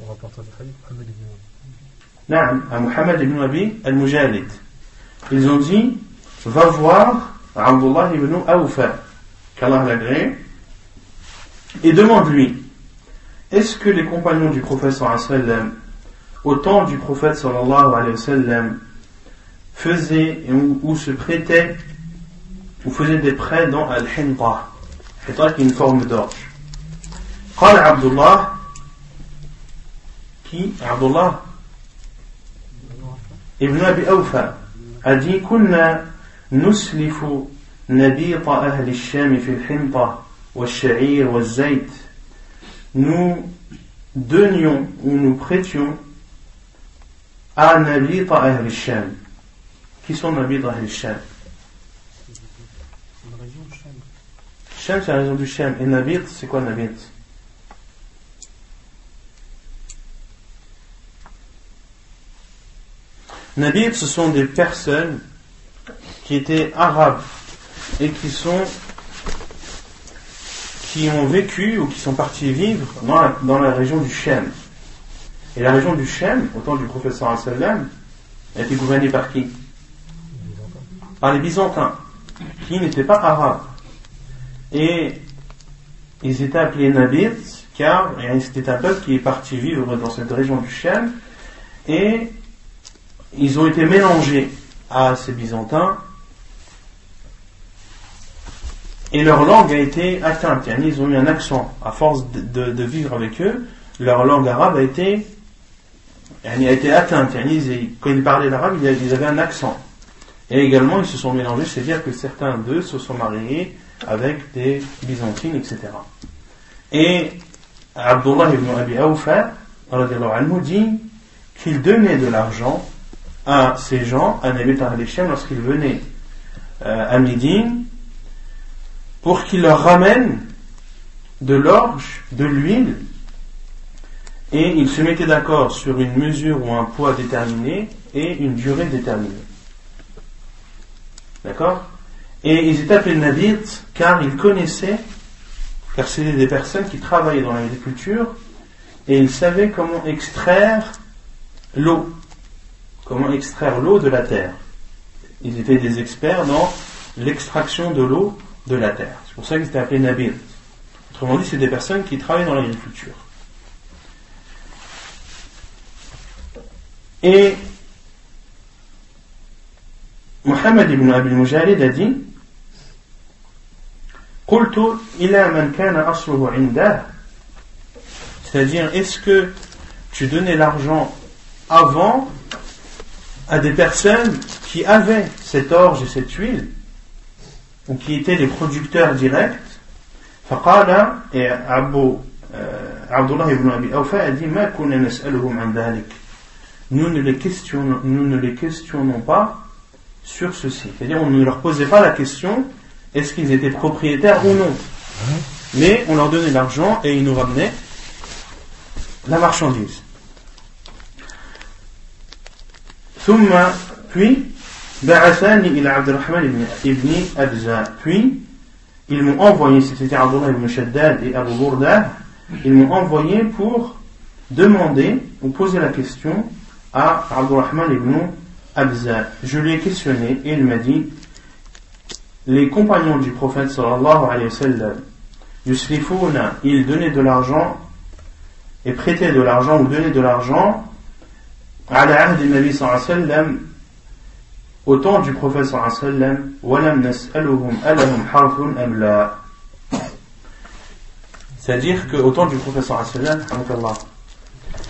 On rapporte à Muhammad ibn Abi al-Mujalid. Ils ont dit Va voir Abdullah ibn Awfa, qu'Allah l'agrée, et demande-lui Est-ce que les compagnons du prophète sallam, au temps du prophète sallallahu alayhi wa sallam, faisaient ou, ou se prêtaient ou faisaient des prêts dans Al-Hinta, qui est une forme d'orge قال عبد الله qui عبد الله ابن أبي أوفى أدي كنا نسلف نبيط أهل الشام في الحنطة والشعير والزيت nous donnions ou nous prêtions à Nabit Ahl al-Sham. Qui sont Nabit Ahl al-Sham Sham, c'est la région du Sham. Et Nabit, c'est quoi Nabit Nabit, ce sont des personnes qui étaient arabes et qui sont qui ont vécu ou qui sont partis vivre dans la, dans la région du Shem. Et la région du Shem, au temps du professeur sallam, a été gouvernée par qui? Par les Byzantins, qui n'étaient pas arabes. Et ils étaient appelés Nabit, car c'était un peuple qui est parti vivre dans cette région du Shem, et ils ont été mélangés à ces Byzantins et leur langue a été atteinte. Ils ont eu un accent. À force de, vivre avec eux, leur langue arabe a été, a été atteinte. Quand ils parlaient l'arabe, ils avaient un accent. Et également, ils se sont mélangés, c'est-à-dire que certains d'eux se sont mariés avec des byzantines, etc. Et Abdullah ibn Abi Awfa, dit qu'il donnait de l'argent à ces gens, à Nabi Hashem, lorsqu'ils venaient euh, à Médine, pour qu'ils leur ramènent de l'orge, de l'huile, et ils se mettaient d'accord sur une mesure ou un poids déterminé et une durée déterminée. D'accord? Et ils étaient appelés Nabites car ils connaissaient, car c'était des personnes qui travaillaient dans l'agriculture et ils savaient comment extraire l'eau comment extraire l'eau de la terre. Ils étaient des experts dans l'extraction de l'eau de la terre. C'est pour ça qu'ils étaient appelés Nabir. Autrement dit, c'est des personnes qui travaillent dans l'agriculture. Et Muhammad ibn Abi Mujalid a dit c'est-à-dire est-ce que tu donnais l'argent avant à des personnes qui avaient cette orge et cette huile, ou qui étaient les producteurs directs. فقال et Abu Abdullah ibn Abi Awfa a dit ما كنا نسألهم عن ذلك nous ne les questionnons, nous ne les questionnons pas sur ceci. C'est-à-dire, on ne leur posait pas la question est-ce qu'ils étaient propriétaires ou non. Mais on leur donnait l'argent et ils nous ramenaient la marchandise. ثم puis Ba'athani ila Abdurrahman ibn Abza. Puis, ils m'ont envoyé, c'était Abdullah ibn Shaddad et Abu Burda, ils m'ont envoyé pour demander ou poser la question à Abdurrahman ibn Abza. Je lui ai questionné et il m'a dit Les compagnons du prophète sallallahu alayhi wa sallam, Yusrifuna, ils donnaient de l'argent et prêtaient de l'argent ou donnaient de l'argent à l'ahd du Nabi sallallahu alayhi wa sallam au temps du wa sallam. C'est-à-dire qu'au temps du wa sallam,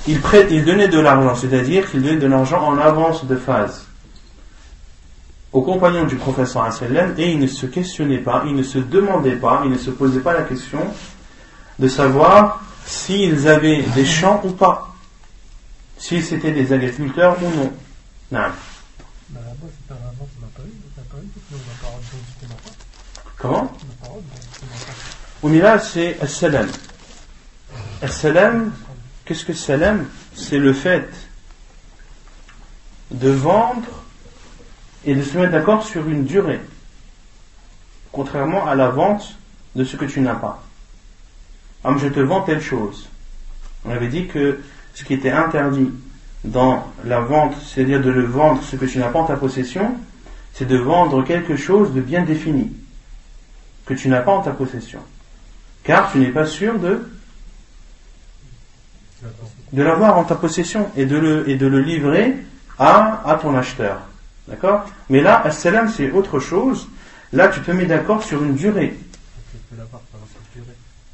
il, prête, il donnait de l'argent, c'est-à-dire qu'il donnait de l'argent en avance de phase aux compagnons du professeur et il ne se questionnait pas, il ne se demandait pas, il ne se posait pas la question de savoir s'ils avaient des champs ou pas, s'ils étaient des agriculteurs ou. Non. Comment Oui, là, c'est As-Salam. As-Salam, qu'est-ce que Salam C'est le fait de vendre et de se mettre d'accord sur une durée, contrairement à la vente de ce que tu n'as pas. Comme je te vends telle chose. On avait dit que ce qui était interdit dans la vente, c'est-à-dire de le vendre ce que tu n'as pas en ta possession, c'est de vendre quelque chose de bien défini, que tu n'as pas en ta possession. Car tu n'es pas sûr de, l'avoir en ta possession et de le, livrer à, à ton acheteur. D'accord? Mais là, as-salam, c'est autre chose. Là, tu te mets d'accord sur une durée.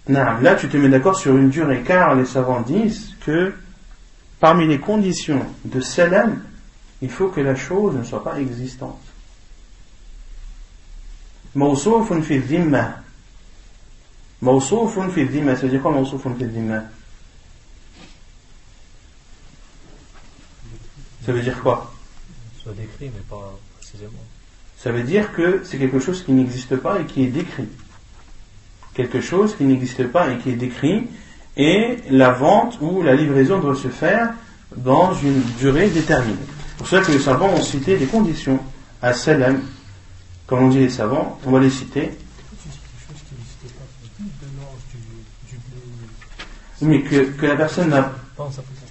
Non, là, tu te mets d'accord sur une durée, car les savants disent que parmi les conditions de salam, il faut que la chose ne soit pas existante. موصوف fi الذمة موصوف fi الذمة ça veut dire quoi موصوف fi الذمة ça veut dire quoi décrit, mais pas précisément. Ça veut dire que c'est quelque chose qui n'existe pas et qui est décrit. Quelque chose qui n'existe pas et qui est décrit, et la vente ou la livraison doit se faire dans une durée déterminée. Pour cela que les savants ont cité des conditions à Salam, comme on dit les savants, on va les citer. Mais que, la personne n'a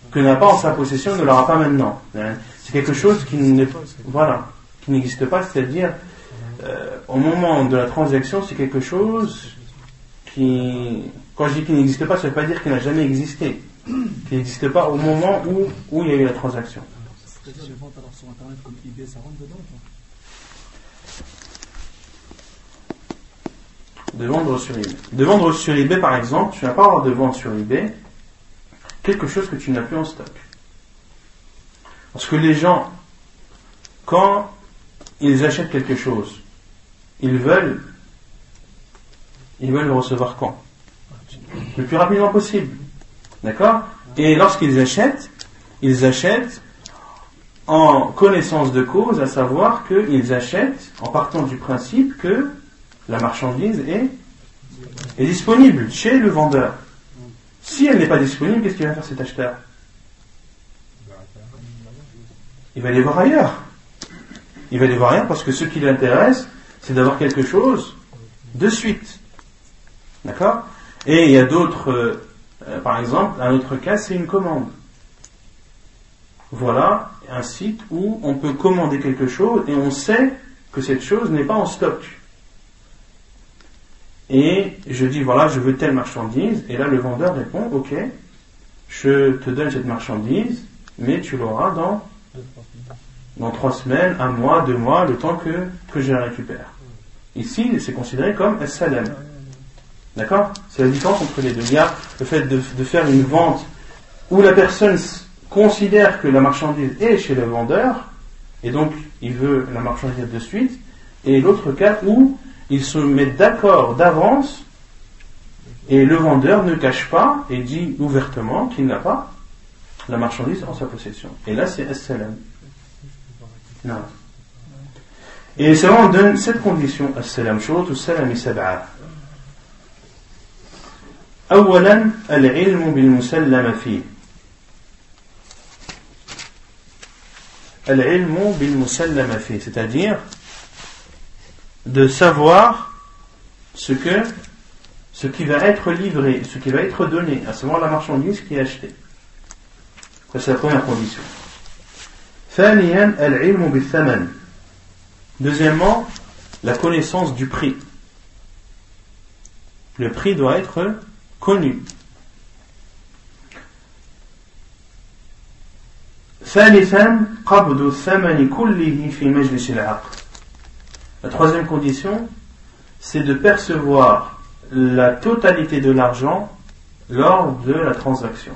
que n'a pas en sa possession ne l'aura pas maintenant. Hein. C'est quelque chose qui voilà, qui n'existe pas, c'est-à-dire euh, au moment de la transaction, c'est quelque chose qui, quand je dis qu'il n'existe pas, ça ne veut pas dire qu'il n'a jamais existé, qu'il n'existe pas au moment où, où il y a eu la transaction. De vendre sur eBay. De vendre sur eBay, par exemple, tu n'as pas avoir de vente sur eBay quelque chose que tu n'as plus en stock. Parce que les gens, quand ils achètent quelque chose, ils veulent, ils veulent le recevoir quand? Le plus rapidement possible. D'accord? Et lorsqu'ils achètent, ils achètent en connaissance de cause, à savoir qu'ils achètent en partant du principe que la marchandise est, disponible chez le vendeur. Si elle n'est pas disponible, qu'est-ce qu'il va faire cet acheteur? Il va aller voir ailleurs. Il va aller voir ailleurs parce que ce qui l'intéresse, c'est d'avoir quelque chose de suite. D'accord? Et il y a d'autres, euh, euh, par exemple, un autre cas, c'est une commande. Voilà un site où on peut commander quelque chose et on sait que cette chose n'est pas en stock. Et je dis, voilà, je veux telle marchandise. Et là, le vendeur répond, ok, je te donne cette marchandise, mais tu l'auras dans dans trois semaines, un mois, deux mois, le temps que, que je la récupère. Ici, c'est considéré comme un. D'accord? C'est la différence entre les deux. Il y a le fait de, de, faire une vente où la personne considère que la marchandise est chez le vendeur, et donc il veut la marchandise de suite, et l'autre cas où il se met d'accord d'avance, et le vendeur ne cache pas et dit ouvertement qu'il n'a pas la marchandise en sa possession. Et là, c'est as-salam. Non. Et c'est on donne cette condition, as-salam, شروط السلام سبعة. أولا العلم بالمسلم فيه. العلم بالمسلم فيه, c'est-à-dire de savoir ce que ce qui va être livré, ce qui va être donné, à savoir la marchandise qui est achetée. c'est la première condition. Deuxièmement, la connaissance du prix. Le prix doit être connu. ثالثا قبض الثمن كله في مجلس العقد La troisième condition, c'est de percevoir la totalité de l'argent lors de la transaction.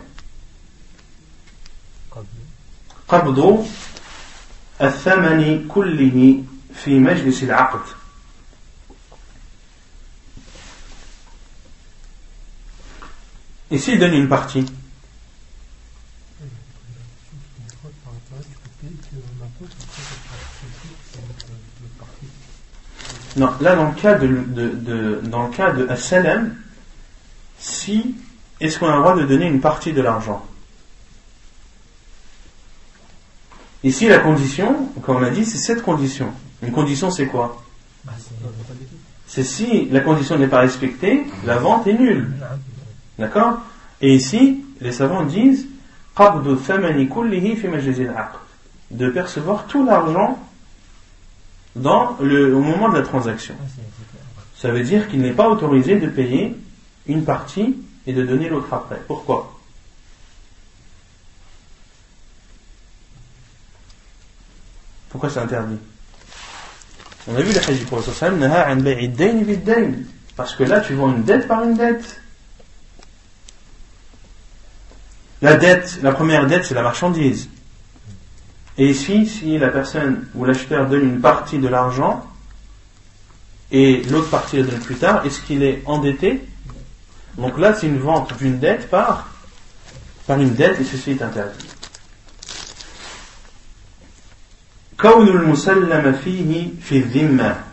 قبض الثمن كله في مجلس العقد Ici, il donne une partie. Non, là, dans le cas de, de, de dans le cas de Assalam, si, est-ce qu'on a le droit de donner une partie de l'argent? Ici, la condition, comme on a dit, c'est cette condition. Une condition, c'est quoi? C'est si la condition n'est pas respectée, la vente est nulle. D'accord? Et ici, les savants disent de percevoir tout l'argent dans le, au moment de la transaction. Ça veut dire qu'il n'est pas autorisé de payer une partie et de donner l'autre après. Pourquoi? Pourquoi c'est interdit? On a vu le hadith du prophète parce que là tu vends une dette par une dette. La dette, la première dette, c'est la marchandise. Et ici, si la personne ou l'acheteur donne une partie de l'argent et l'autre partie la donne plus tard, est-ce qu'il est endetté Donc là, c'est une vente d'une dette par, par une dette et ceci est interdit. كون المسلم فيه في الذمة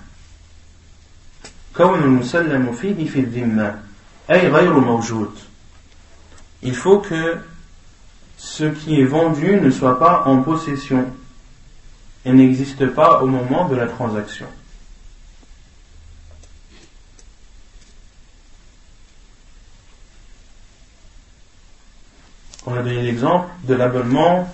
كون المسلم فيه في الذمة أي غير موجود il faut que ce qui est vendu ne soit pas en possession et n'existe pas au moment de la transaction. On a donné l'exemple de l'abonnement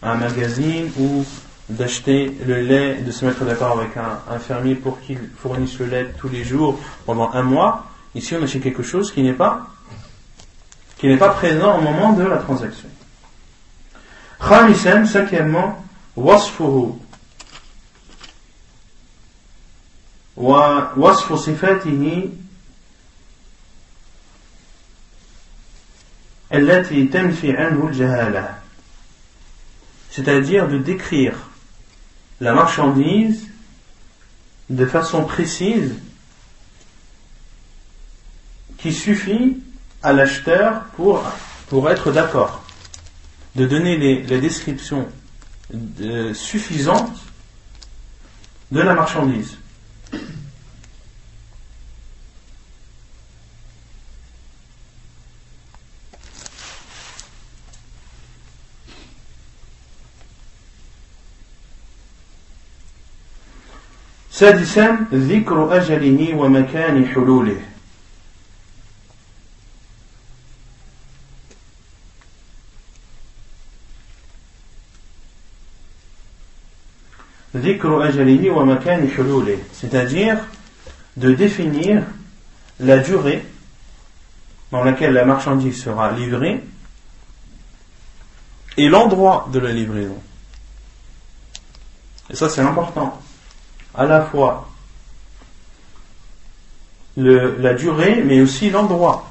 à un magazine ou d'acheter le lait, de se mettre d'accord avec un, fermier pour qu'il fournisse le lait tous les jours pendant un mois. Ici, on achète quelque chose qui n'est pas qui n'est pas présent au moment de la transaction. خامسا cinquièmement وصفه ووصف صفاته التي تنفي عنه الجهالة c'est-à-dire de décrire la marchandise de façon précise qui suffit à l'acheteur pour, pour être d'accord, de donner les, les descriptions de, suffisantes de la marchandise. سادسا ذكر أجله ومكان حلوله c'est-à-dire de définir la durée dans laquelle la marchandise sera livrée et l'endroit de la livraison. Et ça c'est important. À la fois la durée mais aussi l'endroit.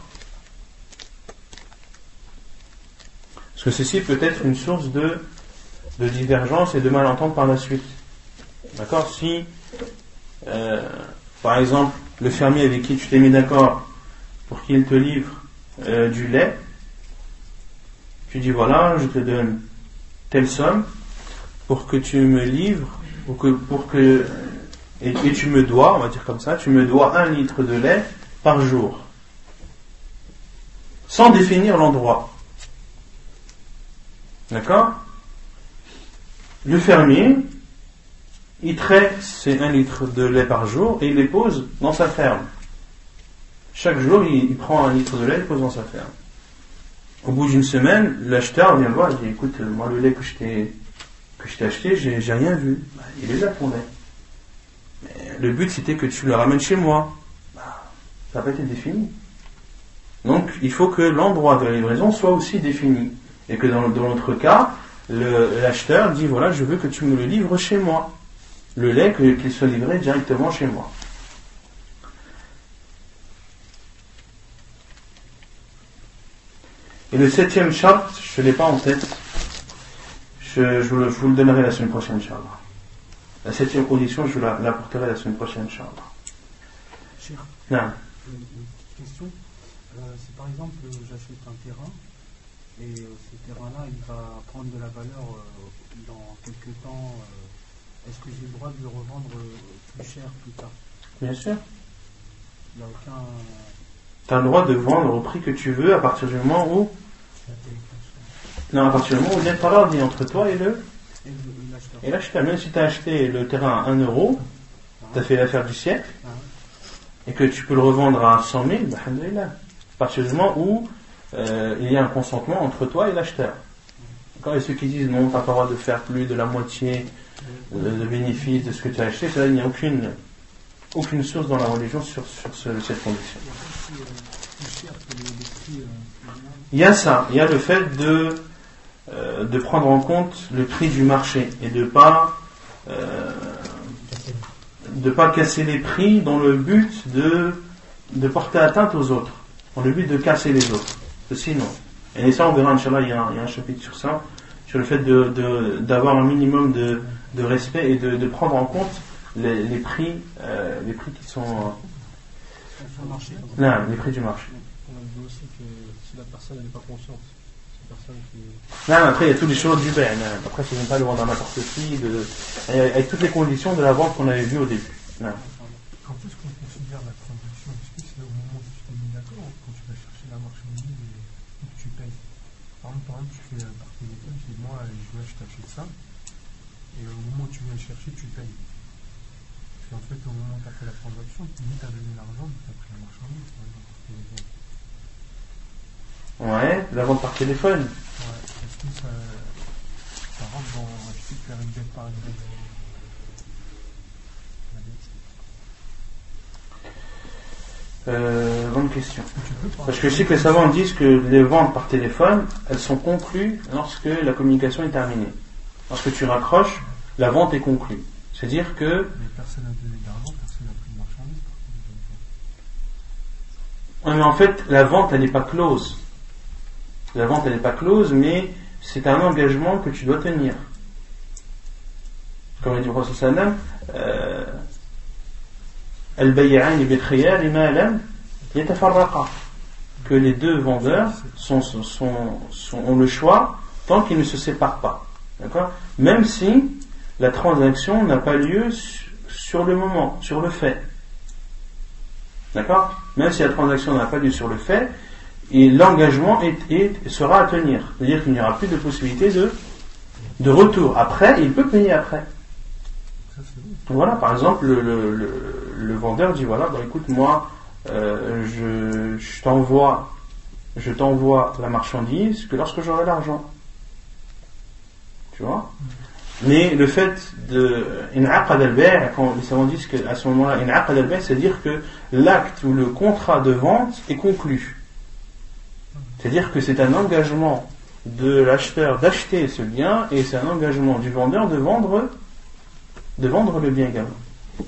Parce que ceci peut être une source de, de divergence et de malentente par la suite. D'accord Si, euh, par exemple, le fermier avec qui tu t'es mis d'accord pour qu'il te livre euh, du lait, tu dis voilà, je te donne telle somme pour que tu me livres, que, pour que et, et, tu me dois, on va dire comme ça, tu me dois un litre de lait par jour, sans définir l'endroit. D'accord? Le fermier, il traite ses 1 litre de lait par jour et il les pose dans sa ferme. Chaque jour, il, prend un litre de lait et pose dans sa ferme. Au bout d'une semaine, l'acheteur vient voir et dit Écoute, moi, le lait que je t'ai, je acheté, j'ai, rien vu. Bah, il est là le but c'était que tu le ramènes chez moi. Bah, ça n'a pas été défini. Donc il faut que l'endroit de la livraison soit aussi défini. Et que dans, notre cas, l'acheteur dit voilà, je veux que tu me le livres chez moi. Le lait, que- qu'il soit livré directement chez moi. Et le septième charte, je ne l'ai pas en tête. Je, je vous, le, donnerai la semaine prochaine, Inch'Allah. La septième condition, je vous la- l'apporterai la semaine prochaine, Inch'Allah. Cher, Non. une, une petite question. Euh, si par exemple j'achète un terrain et ce terrain-là il va prendre de la valeur euh, dans quelques temps, euh, est-ce que j'ai le droit de le revendre euh, plus cher plus tard Bien sûr. Il n'y a aucun. Tu as le droit de vendre au prix que tu veux à partir du moment où. Non, à partir du moment où il un entre toi et le. Et l'acheteur. Et l'acheteur. Même si tu as acheté le terrain à 1 euro, tu as fait l'affaire du siècle, Ah, et que tu peux le revendre à 100 000, bah. À partir du moment où euh, il y a un consentement entre toi et l'acheteur. D'accord Et ceux qui disent non, tu n'as pas le droit de faire plus de la moitié de bénéfice de ce que tu as acheté, ça, il n'y a aucune, aucune source dans la religion sur, sur ce- cette condition. Il y a ça, il y a le fait de, euh, de prendre en compte le prix du marché et de pas euh, pas casser les prix dans le but de, de porter atteinte aux autres, dans le but de casser les autres. Ceci non. Et ça, on verra, Inch'Allah, il il y a un chapitre sur ça, sur le fait de, de- d'avoir un minimum de, de respect et de, de prendre en compte les, les prix, euh, les prix qui sont, euh, là, les prix du marché. On a vu aussi que si la personne n'est pas consciente, qui. Non, mais après, il y a toutes les choses du bain. hein. Après, c'est même pas le vendre à n'importe qui, de, avec toutes les conditions de la vente qu'on avait vues au début. Non. Quand est-ce qu'on considère la transaction Est-ce que c'est au moment où tu t'es mis d'accord ou quand tu vas chercher la marchandise et, et que tu payes Par exemple, par exemple, tu fais euh, par téléphone, tu dis moi je je ça et au moment où tu viens le chercher, tu payes. Parce qu'en fait, au moment où tu as fait la transaction, ni tu as donné l'argent, ni tu as pris la marchandise. Par exemple, par téléphone. Ouais, la vente par téléphone. Ouais. Est-ce que ça, ça rentre dans acheter faire une dette par une dette La dette. Euh, bonne question. Parce que je sais que les savants disent que les ventes par téléphone, elles sont conclues lorsque la communication est terminée. Lorsque tu raccroches, la vente est conclue. C'est-à-dire que, Mais personne n'a donné d'argent, personne n'a pris de mais en fait, la vente, elle n'est pas close. La vente, elle n'est pas close, mais c'est un engagement que tu dois tenir. Comme a dit le Prophète sallam, euh, Al-bay'an bi-khiyar ma lam yatafarraqa. Que les deux vendeurs ont le choix tant qu'ils ne se séparent pas. D'accord? Même si la transaction n'a pas lieu su- sur le moment, sur le fait. D'accord? Même si la transaction n'a pas lieu sur le fait, l'engagement sera à tenir. C'est-à-dire qu'il n'y aura plus de possibilité de, retour. Après, il peut payer après. Voilà, par exemple, le, le, le- le vendeur dit voilà, bah, écoute, moi, euh, je, t'envoie, je t'envoie la marchandise que lorsque j'aurai l'argent. Tu vois? Mais le fait de in'aqad al-bay', quand les savants disent qu'à ce moment-là, in'aqad al-bay', c'est-à-dire que l'acte ou le contrat de vente est conclu. C'est-à-dire que c'est un engagement de l'acheteur d'acheter ce bien et c'est un engagement du vendeur de vendre de vendre le bien également.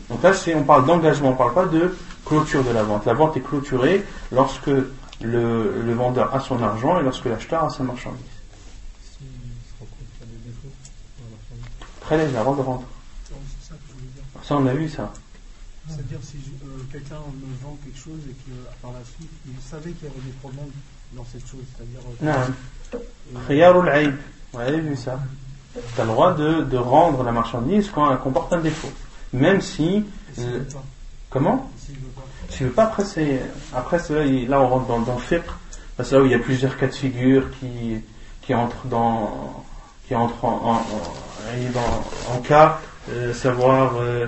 Donc là, c'est, on parle d'engagement, on ne parle pas de clôture de la vente. La vente est clôturée lorsque le, le vendeur a son argent et lorsque l'acheteur a sa marchandise. Très léger, avant de rendre. Ça on a vu ça. C'est-à-dire si euh, quelqu'un me vend quelque chose et que euh, par la suite il savait qu'il y avait des problèmes dans cette chose, c'est-à-dire euh, Non. On avait vu ça. Tu as le droit de, de rendre la marchandise quand elle comporte un défaut. Même si. euh, comment s'il veut pas. Après, c'est, après, c'est là, on rentre dans, dans le. Là, C'est là où il y a plusieurs cas de figure qui, qui entrent dans, qui entrent en, en, en- dans- en cas, euh, savoir, euh,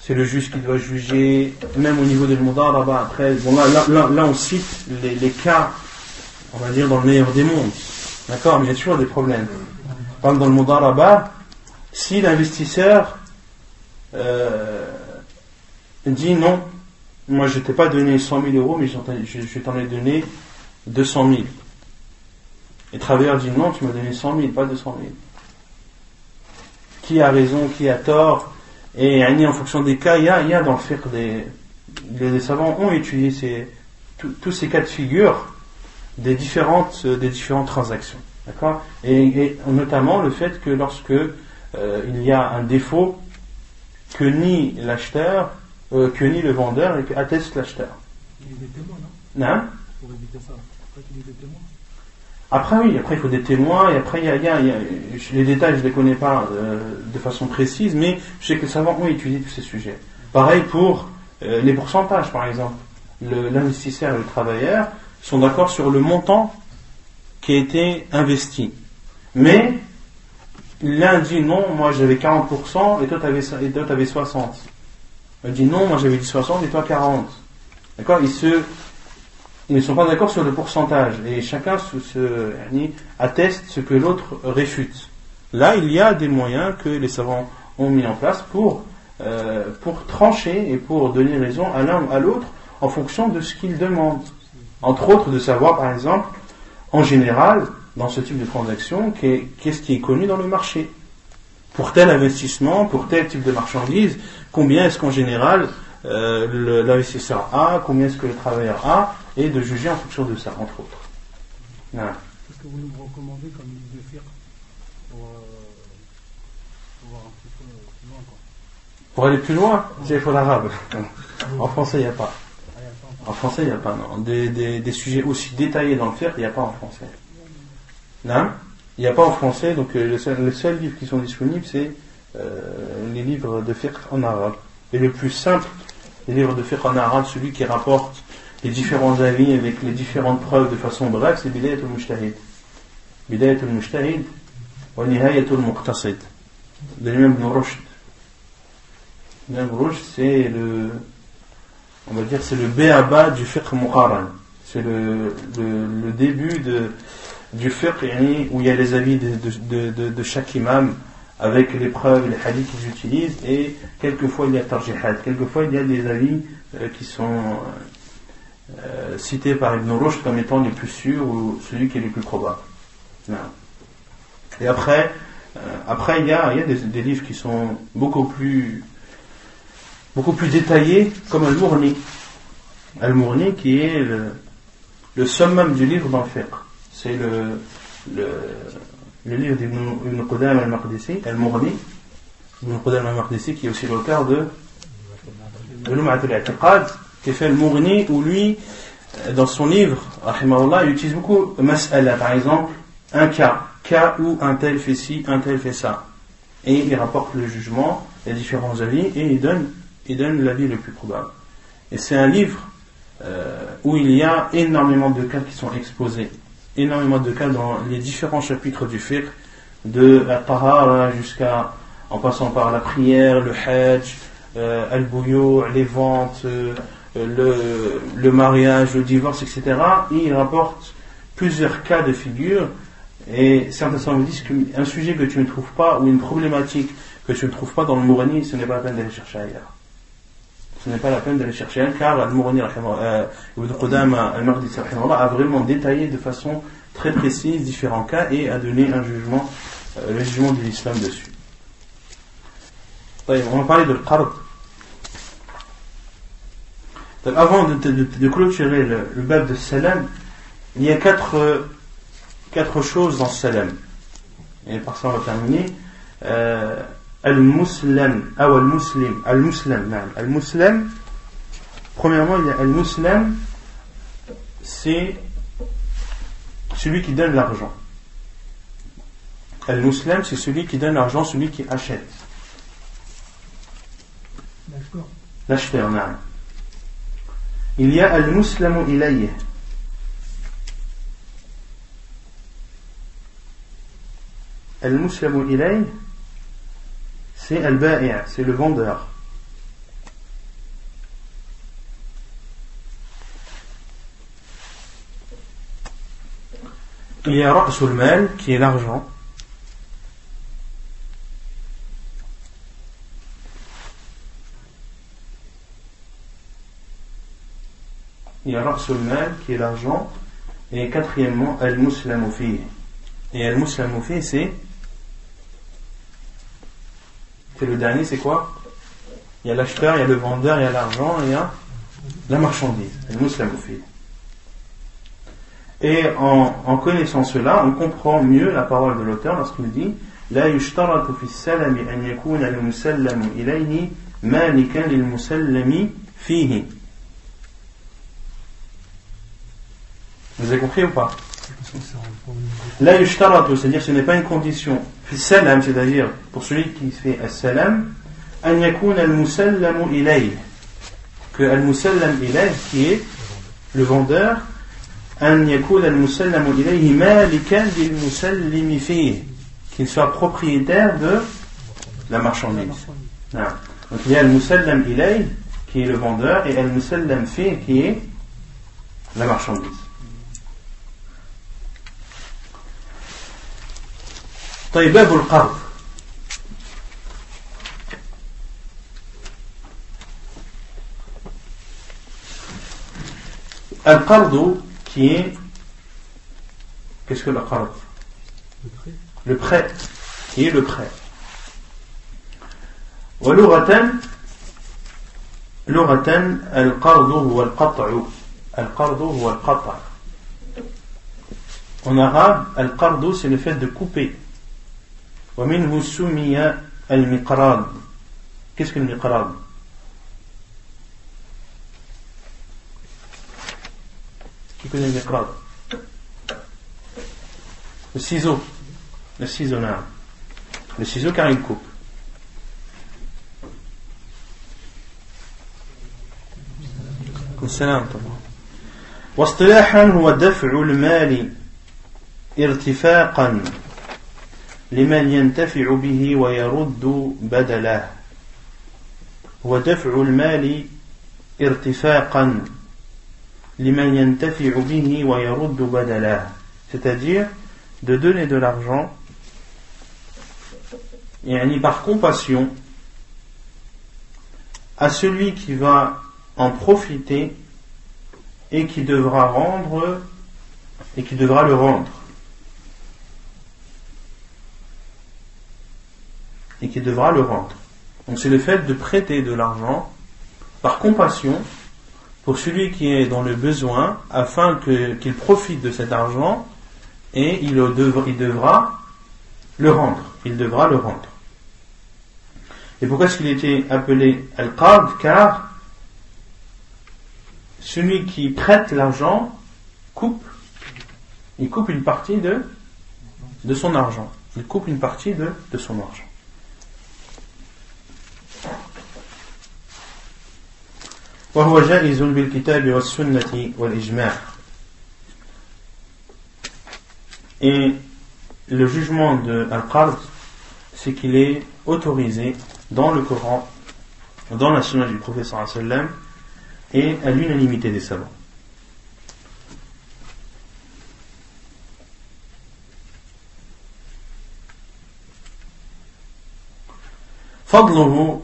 c'est le juge qui doit juger, même au niveau de l'mudaraba, après, bon, là, là, là, là, on cite les, les cas, on va dire, dans le meilleur des mondes. D'accord? Mais il y a toujours des problèmes. Par exemple, dans le mudaraba, si l'investisseur, euh, dit non, moi je t'ai pas donné 100 000 euros, mais je, t'en ai donné 200 000. Et le travailleur dit non, tu m'as donné 100 000, pas 200 000. Qui a raison, qui a tort? Et en fonction des cas, il y a, y a dans le fait des. Les savants ont étudié tous ces cas de figure des différentes, des différentes transactions. D'accord? Et, notamment le fait que lorsque euh, il y a un défaut que ni l'acheteur, euh, que ni le vendeur atteste l'acheteur. Il y a des témoins, non? Hein Pour éviter ça. Après, y des témoins? Après, oui, après il faut des témoins, et après il y a, il y a, les détails, je ne les connais pas euh, de façon précise, mais je sais que les savants ont étudié tous ces sujets. Pareil pour les pourcentages, par exemple. L'investisseur et le travailleur sont d'accord sur le montant qui a été investi. Mais l'un dit non, moi j'avais 40% et toi tu avais, avais 60%. Il dit non, moi j'avais dit 60 et toi 40. D'accord? Ils, se, ils ne sont pas d'accord sur le pourcentage et chacun se, se atteste ce que l'autre réfute. Là, il y a des moyens que les savants ont mis en place pour, euh, pour trancher et pour donner raison à l'un ou à l'autre en fonction de ce qu'ils demandent. Entre autres, de savoir par exemple en général, dans ce type de transaction, qu'est-ce qui est connu dans le marché Pour tel investissement, pour tel type de marchandise, combien est-ce qu'en général euh, l'investisseur a, combien est-ce que le travailleur a, et de juger en fonction de ça, entre autres. Qu'est-ce que vous nous recommandez comme de pour, euh, pour, voir un petit peu plus loin Pour aller plus loin, c'est pour l'arabe. En français, il n'y a pas. En français, il n'y a pas, non. Des, des, des, sujets aussi détaillés dans le fiqh, il n'y a pas en français. Non Il n'y a pas en français, donc euh, les seuls seul livres qui sont disponibles, c'est euh, les livres de fiqh en arabe. Et le plus simple, les livres de fiqh en arabe, celui qui rapporte les différents avis avec les différentes preuves de façon brève, c'est Bidayat al-Mujtahid. Bidayat al-Mujtahid wa al-Muqtasid. De l'imam Ibn Rushd. L'imam c'est le on va dire, c'est le béaba du fiqh muqaran. C'est le, le, début de, du fiqh où il y a les avis de, de, chaque imam avec les preuves, les hadiths qu'ils utilisent et quelquefois il y a tarjihat, quelquefois il y a des avis euh, qui sont euh, cités par Ibn Rushd comme étant les plus sûrs ou celui qui est le plus probable. Et après, euh, après il y a, il y a des, livres qui sont beaucoup plus beaucoup plus détaillé comme Al-Mourni. Al-Mourni qui est le, le summum du livre dans le fiqh. C'est le, le, le livre d'Ibn Qudam al-Maqdisi, Al-Mourni. Ibn al-Maqdisi qui est aussi l'auteur de L'Um'at al-I'tiqad, qui fait Al-Mourni où lui, dans son livre, il utilise beaucoup mas'ala, par exemple, un cas, cas où un tel fait ci, un tel fait ça. Et il rapporte le jugement, les différents avis, et il donne il donne l'avis le plus probable. Et c'est un livre euh, où il y a énormément de cas qui sont exposés, énormément de cas dans les différents chapitres du fiqh, de la tahara jusqu'à, en passant par la prière, le hajj, euh, al-bouyo, les ventes, euh, le, mariage, le divorce, etc. Et il rapporte plusieurs cas de figure. Et certains me disent qu'un sujet que tu ne trouves pas, ou une problématique que tu ne trouves pas dans le Mourani, ce n'est pas la peine d'aller chercher ailleurs ce n'est pas la peine d'aller chercher un, car Al-Mourani euh, Ibn Qudama al-Maqdisi a vraiment détaillé de façon très précise différents cas et a donné un jugement, euh, le jugement de l'islam dessus. On va parler de l'qard. Avant de, clôturer le, le bab de salam, il y a quatre, quatre choses dans salam. Et par ça on va terminer. Euh, Al-Muslim, ah, Al-Muslim, Al-Muslim, Al-Muslim, premièrement, il y a Al-Muslim, c'est celui qui donne l'argent. Al-Muslim, c'est celui qui donne l'argent, celui qui achète. L'acheteur, non. Il y a Al-Muslimu ilayh. Al-Muslimu ilayh, c'est al-ba'i', c'est le vendeur. Il y a Ra'sul Mal qui est l'argent. il y a Rasul Mal qui est l'argent, et quatrièmement, Al-Muslamu Et Al-Muslamu c'est. C'est le dernier, c'est quoi Il y a l'acheteur, il y a le vendeur, il y a l'argent, et il y a la marchandise. Al-Muslamu Et en, en, connaissant cela, on comprend mieux la parole de l'auteur lorsqu'il dit لا يشترط في السلم أن يكون المسلم إليه مالكا للمسلم فيه Vous avez compris ou pas La yushtaratu, c'est-à-dire ce n'est pas une condition. Salam, c'est-à-dire pour celui qui fait as-salam, an yakun al-musallamu ilayh. Que al-musallam ilayh, qui est le vendeur, an yakun al-musallamu ilayhi malikan lil-musallimi. Qu'il soit propriétaire de la marchandise. Donc il y a al-musallam ilayh, qui est le vendeur, et al-musallam qui est la marchandise. طيب باب القرض القرض qui est qu'est-ce que le qard le prêt qui est le prêt ولغة لغة القرض هو القطع القرض هو القطع En arabe, al-qardu, c'est le fait de couper. ومنه سمي المقراض Qu'est-ce que le miqrad Qui connaît le miqrad Le ciseau. Le ciseau, non. Le ciseau car il coupe. السلام طبعا واصطلاحا هو دفع المال ارتفاقا لمن ينتفع به ويرد بدله ودفع المال ارتفاقا لمن ينتفع به ويرد بدله c'est-à-dire de donner de l'argent yani par compassion à celui qui va en profiter et qui devra rendre et qui devra le rendre Et qui devra le rendre. Donc c'est le fait de prêter de l'argent par compassion pour celui qui est dans le besoin afin qu'il profite de cet argent et il, devra, il devra le rendre. Il devra le rendre. Et pourquoi est-ce qu'il était appelé Al-Qard Car celui qui prête l'argent coupe, il coupe une partie de, de son argent. Il coupe une partie de, de son argent. وهو جائز بالكتاب والسنة والإجماع Et le jugement de Al-Qard, c'est qu'il est autorisé dans le Coran, dans la sunna du professeur sallam et à l'unanimité des savants. فضله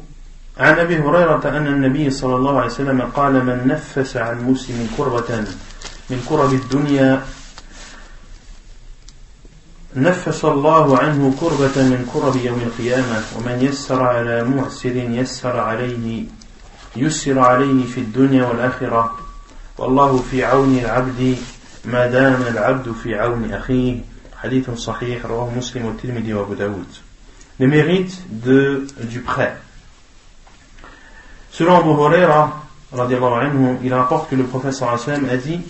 عن أبي هريرة أن النبي صلى الله عليه وسلم قال من نفس عن مسلم كربه من كرب الدنيا نفس الله عنه كربة من كرب يوم القيامة ومن يسر على معسر يسر عليه يسر عليه في الدنيا والآخرة. والله في عون العبد ما دام العبد في عون أخيه. حديث صحيح رواه مسلم والترمذي وأبو داود. Les mérites de, du prêt. Selon Abu Huraira, anhu, il rapporte que le prophète sallam a dit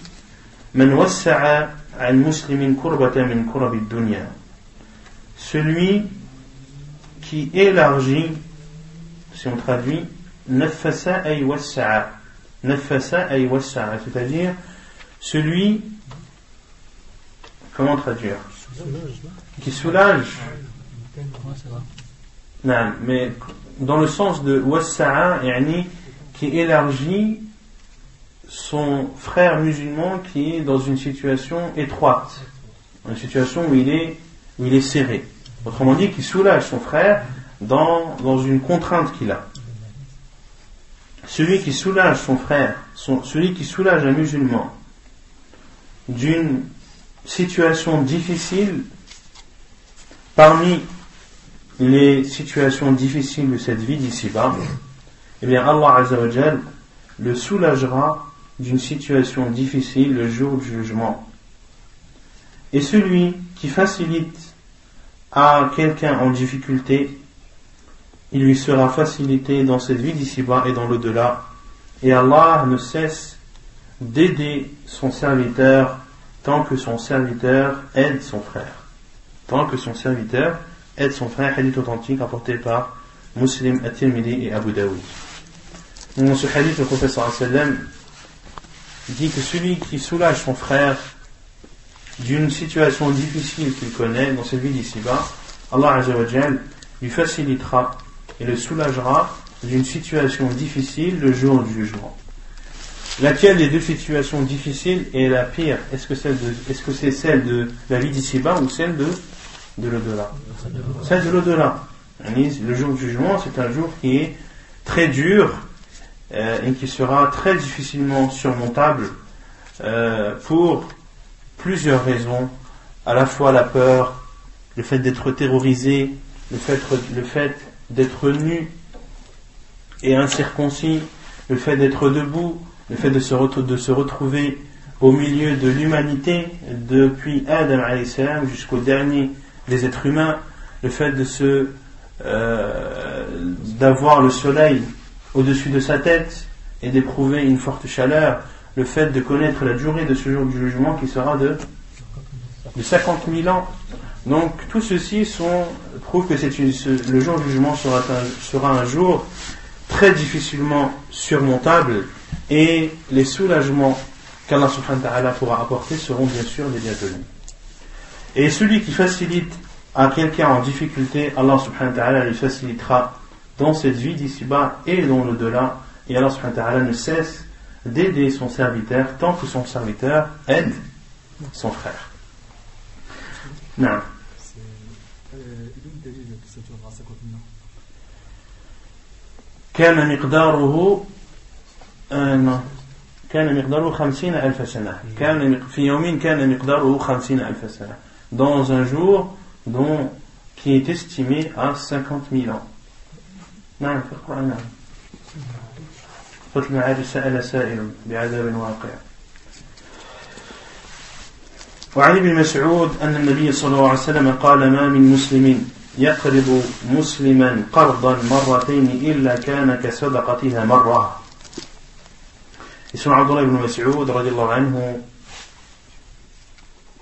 Man wassa'a an muslimin kurbata min kurabi dunya. Celui qui élargit, si on traduit, nafasa ay wassa'a. Nafasa ay wassa'a, c'est-à-dire celui, comment traduire? Qui soulage. Mais dans le sens de wassa'a, qui élargit son frère musulman qui est dans une situation étroite, une situation où il est, où il est serré. Autrement dit, qui soulage son frère dans, dans une contrainte qu'il a. celui qui soulage son frère, celui qui soulage un musulman d'une situation difficile, parmi les situations difficiles de cette vie d'ici-bas, eh bien Allah Azzawajal le soulagera d'une situation difficile le jour du jugement. Et celui qui facilite à quelqu'un en difficulté, il lui sera facilité dans cette vie d'ici-bas et dans l'au-delà. Et Allah ne cesse d'aider son serviteur tant que son serviteur aide son frère. Tant que son serviteur aide son frère, hadith authentique apporté par Muslim, At-Tirmidhi et Abu Daoud. Dans ce hadith, le professeur sallam dit que celui qui soulage son frère d'une situation difficile qu'il connaît dans cette vie d'ici-bas, Allah Azzawajal lui facilitera et le soulagera d'une situation difficile le jour du jugement. Laquelle des deux situations difficiles est la pire? Est-ce que c'est celle de la vie d'ici-bas ou celle de, de l'au-delà Celle de l'au-delà. Le jour du jugement, c'est un jour qui est très dur euh, et qui sera très difficilement surmontable euh, pour plusieurs raisons. À la fois la peur, le fait d'être terrorisé, le fait, le fait d'être nu et incirconcis, le fait d'être debout, le fait de se, de se retrouver au milieu de l'humanité depuis Adam jusqu'au dernier des êtres humains, le fait de euh, d'avoir le soleil au-dessus de sa tête et d'éprouver une forte chaleur, le fait de connaître la durée de ce jour du jugement qui sera de, de 50 000 ans. Donc tout ceci prouve que le jour du jugement sera un, sera un jour très difficilement surmontable et les soulagements qu'Allah pourra apporter seront bien sûr les bienvenus. Et celui qui facilite à quelqu'un en difficulté, Allah subhanahu wa ta'ala lui facilitera dans cette vie d'ici-bas et dans l'au-delà. Et Allah subhanahu wa ta'ala ne cesse d'aider son serviteur tant que son serviteur aide son frère. Non. كان مقداره آه كان مقداره خمسين ألف سنة كان في يوم كان مقداره خمسين ألف سنة dans un jour dont, qui est estimé à 50 000 ans نعم في القرآن نعم قلت المعارج سأل سائل بعذاب واقع وعن ابن مسعود أن النبي صلى الله عليه وسلم قال ما من مسلم يقرض مسلما قرضا مرتين إلا كان كصدقتها مرة Et sur Abdullah ibn Mas'ud, anhu,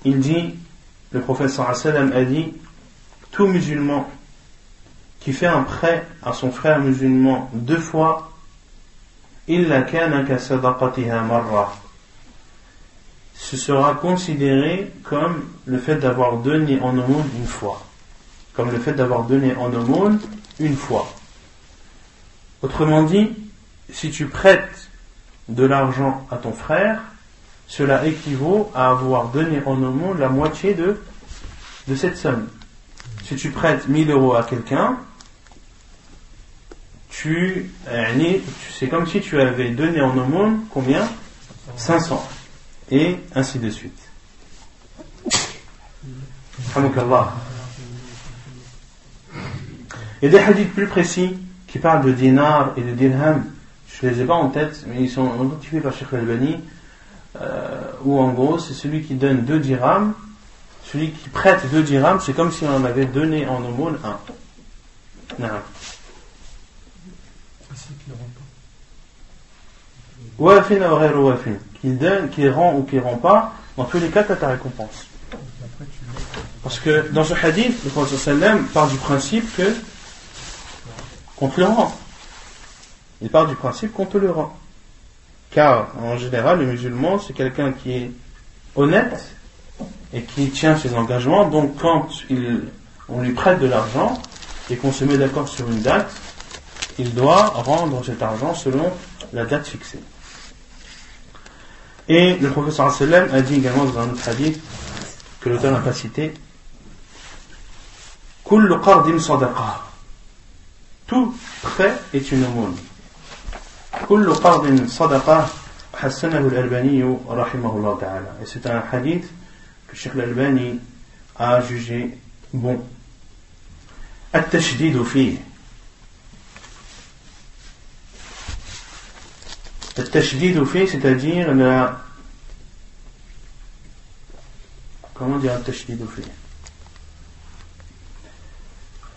il dit, le prophète sallam a dit, tout musulman qui fait un prêt à son frère musulman deux fois, ka sadaqatiha marra. Ce sera considéré comme le fait d'avoir donné en aumône une fois. Comme le fait d'avoir donné en aumône une fois. Autrement dit, si tu prêtes de l'argent à ton frère, cela équivaut à avoir donné en aumône la moitié de, de cette somme. Si tu prêtes 1000 euros à quelqu'un, tu, c'est comme si tu avais donné en aumône combien? 500. Et ainsi de suite. Il y a des hadiths plus précis qui parlent de dinar et de dirham je ne les ai pas en tête, mais ils sont identifiés par Sheikh Al-Bani, euh, où en gros, c'est celui qui donne deux dirhams, celui qui prête deux dirhams, c'est comme si on en avait donné en aumône un. Non. Wafin ou wafin. Qu'il donne, qu'il rend ou qu'il rend pas, dans tous les cas, tu as ta récompense. Parce que dans ce hadith, le Prophète part du principe que qu'on te le rend. Il part du principe qu'on te le rend. Car en général, le musulman, c'est quelqu'un qui est honnête et qui tient ses engagements. Donc quand on lui prête de l'argent et qu'on se met d'accord sur une date, il doit rendre cet argent selon la date fixée. Et le professeur sallam a dit également dans un autre hadith que l'auteur n'a pas cité Tout prêt est une aumône. كل قرض صدقة حسنه الألباني رحمه الله تعالى. Et c'est un hadith que Sheikh l'Albani a jugé bon. التشديد فيه. التشديد فيه c'est-à-dire la comment dire التشديد فيه؟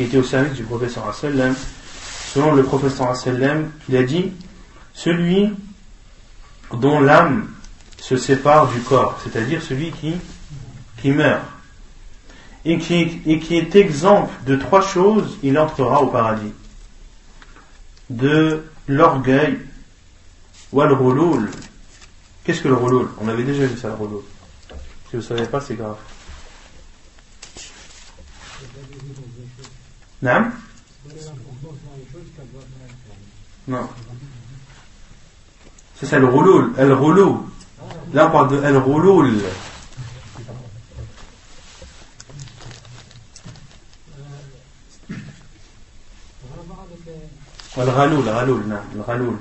qui était au service du professeur sallam, selon le professeur sallam, il a dit celui dont l'âme se sépare du corps, c'est-à-dire celui qui, meurt, et qui, est exempt de trois choses, il entrera au paradis. De l'orgueil, ou le rouloul. Qu'est-ce que le rouloul On avait déjà vu ça, le rouloul. Si vous ne savez pas, c'est grave. Non Non. C'est ça le rouloul, el roulou. Là on parle de el rouloul. الغلول غلول نعم الغلول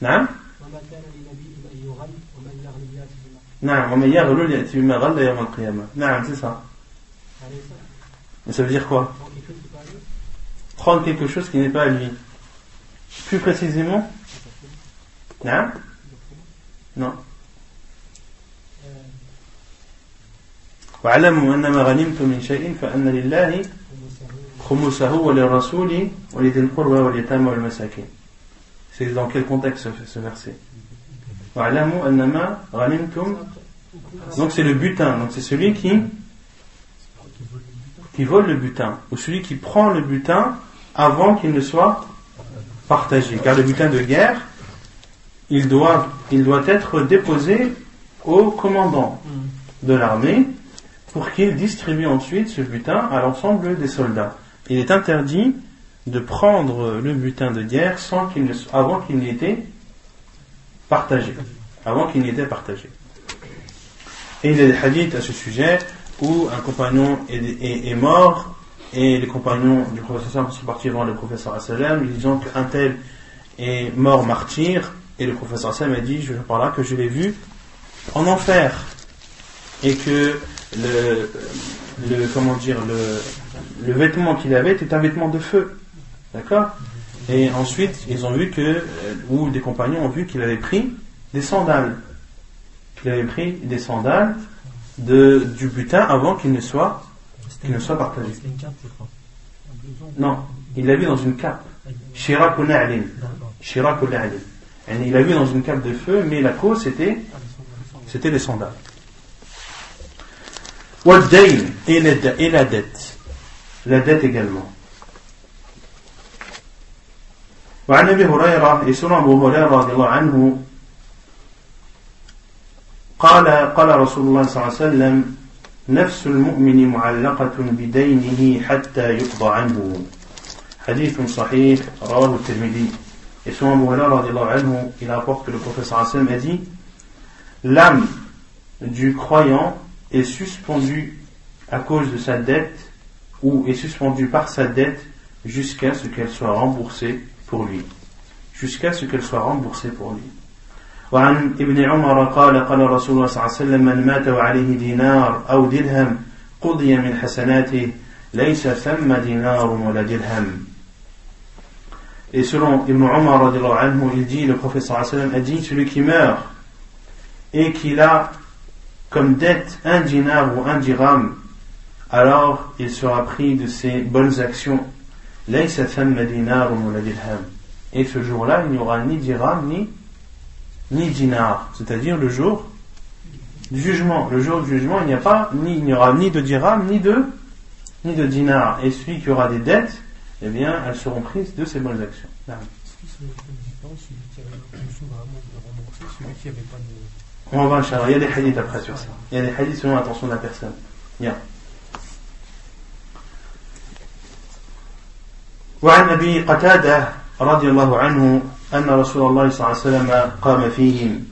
نعم نعم ومن يغلل يأتي بما غل يوم القيامة نعم c'est ça Mais ça veut dire quoi Prendre quelque chose qui n'est pas à lui. Plus précisément Non Non. واعلموا أن ما غنمتم من شيء فأن لله خمسه وللرسول ولذي القربى واليتامى والمساكين C'est dans quel contexte ce verset واعلموا أن ما غنمتم Donc c'est le butin, donc c'est celui qui qui vole le butin, ou celui qui prend le butin avant qu'il ne soit partagé. Car le butin de guerre, il doit, il doit être déposé au commandant de l'armée pour qu'il distribue ensuite ce butin à l'ensemble des soldats. Il est interdit de prendre le butin de guerre sans qu'il ne, avant qu'il n'ait été partagé. Avant qu'il n'ait été partagé. Et il a hadiths à ce sujet où un compagnon est, mort et les compagnons du professeur sont partis voir le professeur Assalam, disant qu'un tel est mort martyr et le professeur Assalam a dit je par là que je l'ai vu en enfer. Et que le, le comment dire le, le vêtement qu'il avait était un vêtement de feu. D'accord? Et ensuite ils ont vu que euh, ou des compagnons ont vu qu'il avait pris des sandales. Qu'il avait pris des sandales de, du butin avant qu'il ne soit, qu'il ne soit partagé. Non, il l'a vu dans une cape. Shirak Il l'a vu dans une cape de feu, mais la cause c'était, c'était les sandales. Et la dette. La dette également. وعن ابي هريره يسر ابو هريره رضي الله عنه قال قال رسول الله صلى الله عليه وسلم نفس المؤمن معلقة بدينه حتى يقضى عنه حديث صحيح رواه الترمذي Et son Abu anhu, il rapporte que le professeur Hassan a dit L'âme du croyant est suspendue à cause de sa dette ou est suspendue par sa dette jusqu'à ce qu'elle soit remboursée pour lui. Jusqu'à ce qu'elle soit remboursée pour lui. وعن ابن عمر قال قال رسول الله صلى الله عليه وسلم من مات وعليه دينار أو درهم قضي من حسناته ليس ثم دينار ولا درهم Et selon Ibn Umar, anhu, il dit, le professeur a dit, celui qui meurt et qu'il a comme dette un dinar ou un dirham, alors il sera pris de ses bonnes actions. Et ce jour-là, il n'y aura ni dirham ni ni dinar, c'est-à-dire le jour du jugement. Le jour du jugement, il n'y a pas, ni, il n'y aura ni de dirham, ni de, ni de dinar. Et celui qui aura des dettes, eh bien, elles seront prises de ses bonnes actions. Ce qui ce différence, celui qui avait l'intention vraiment de rembourser, celui qui n'avait pas de. On va voir, il y a des hadiths après sur ça. Il y a des hadiths selon l'intention de la personne. Bien. وعن ابي قتاده رضي الله عنه أن رسول الله صلى الله عليه وسلم قام فيهم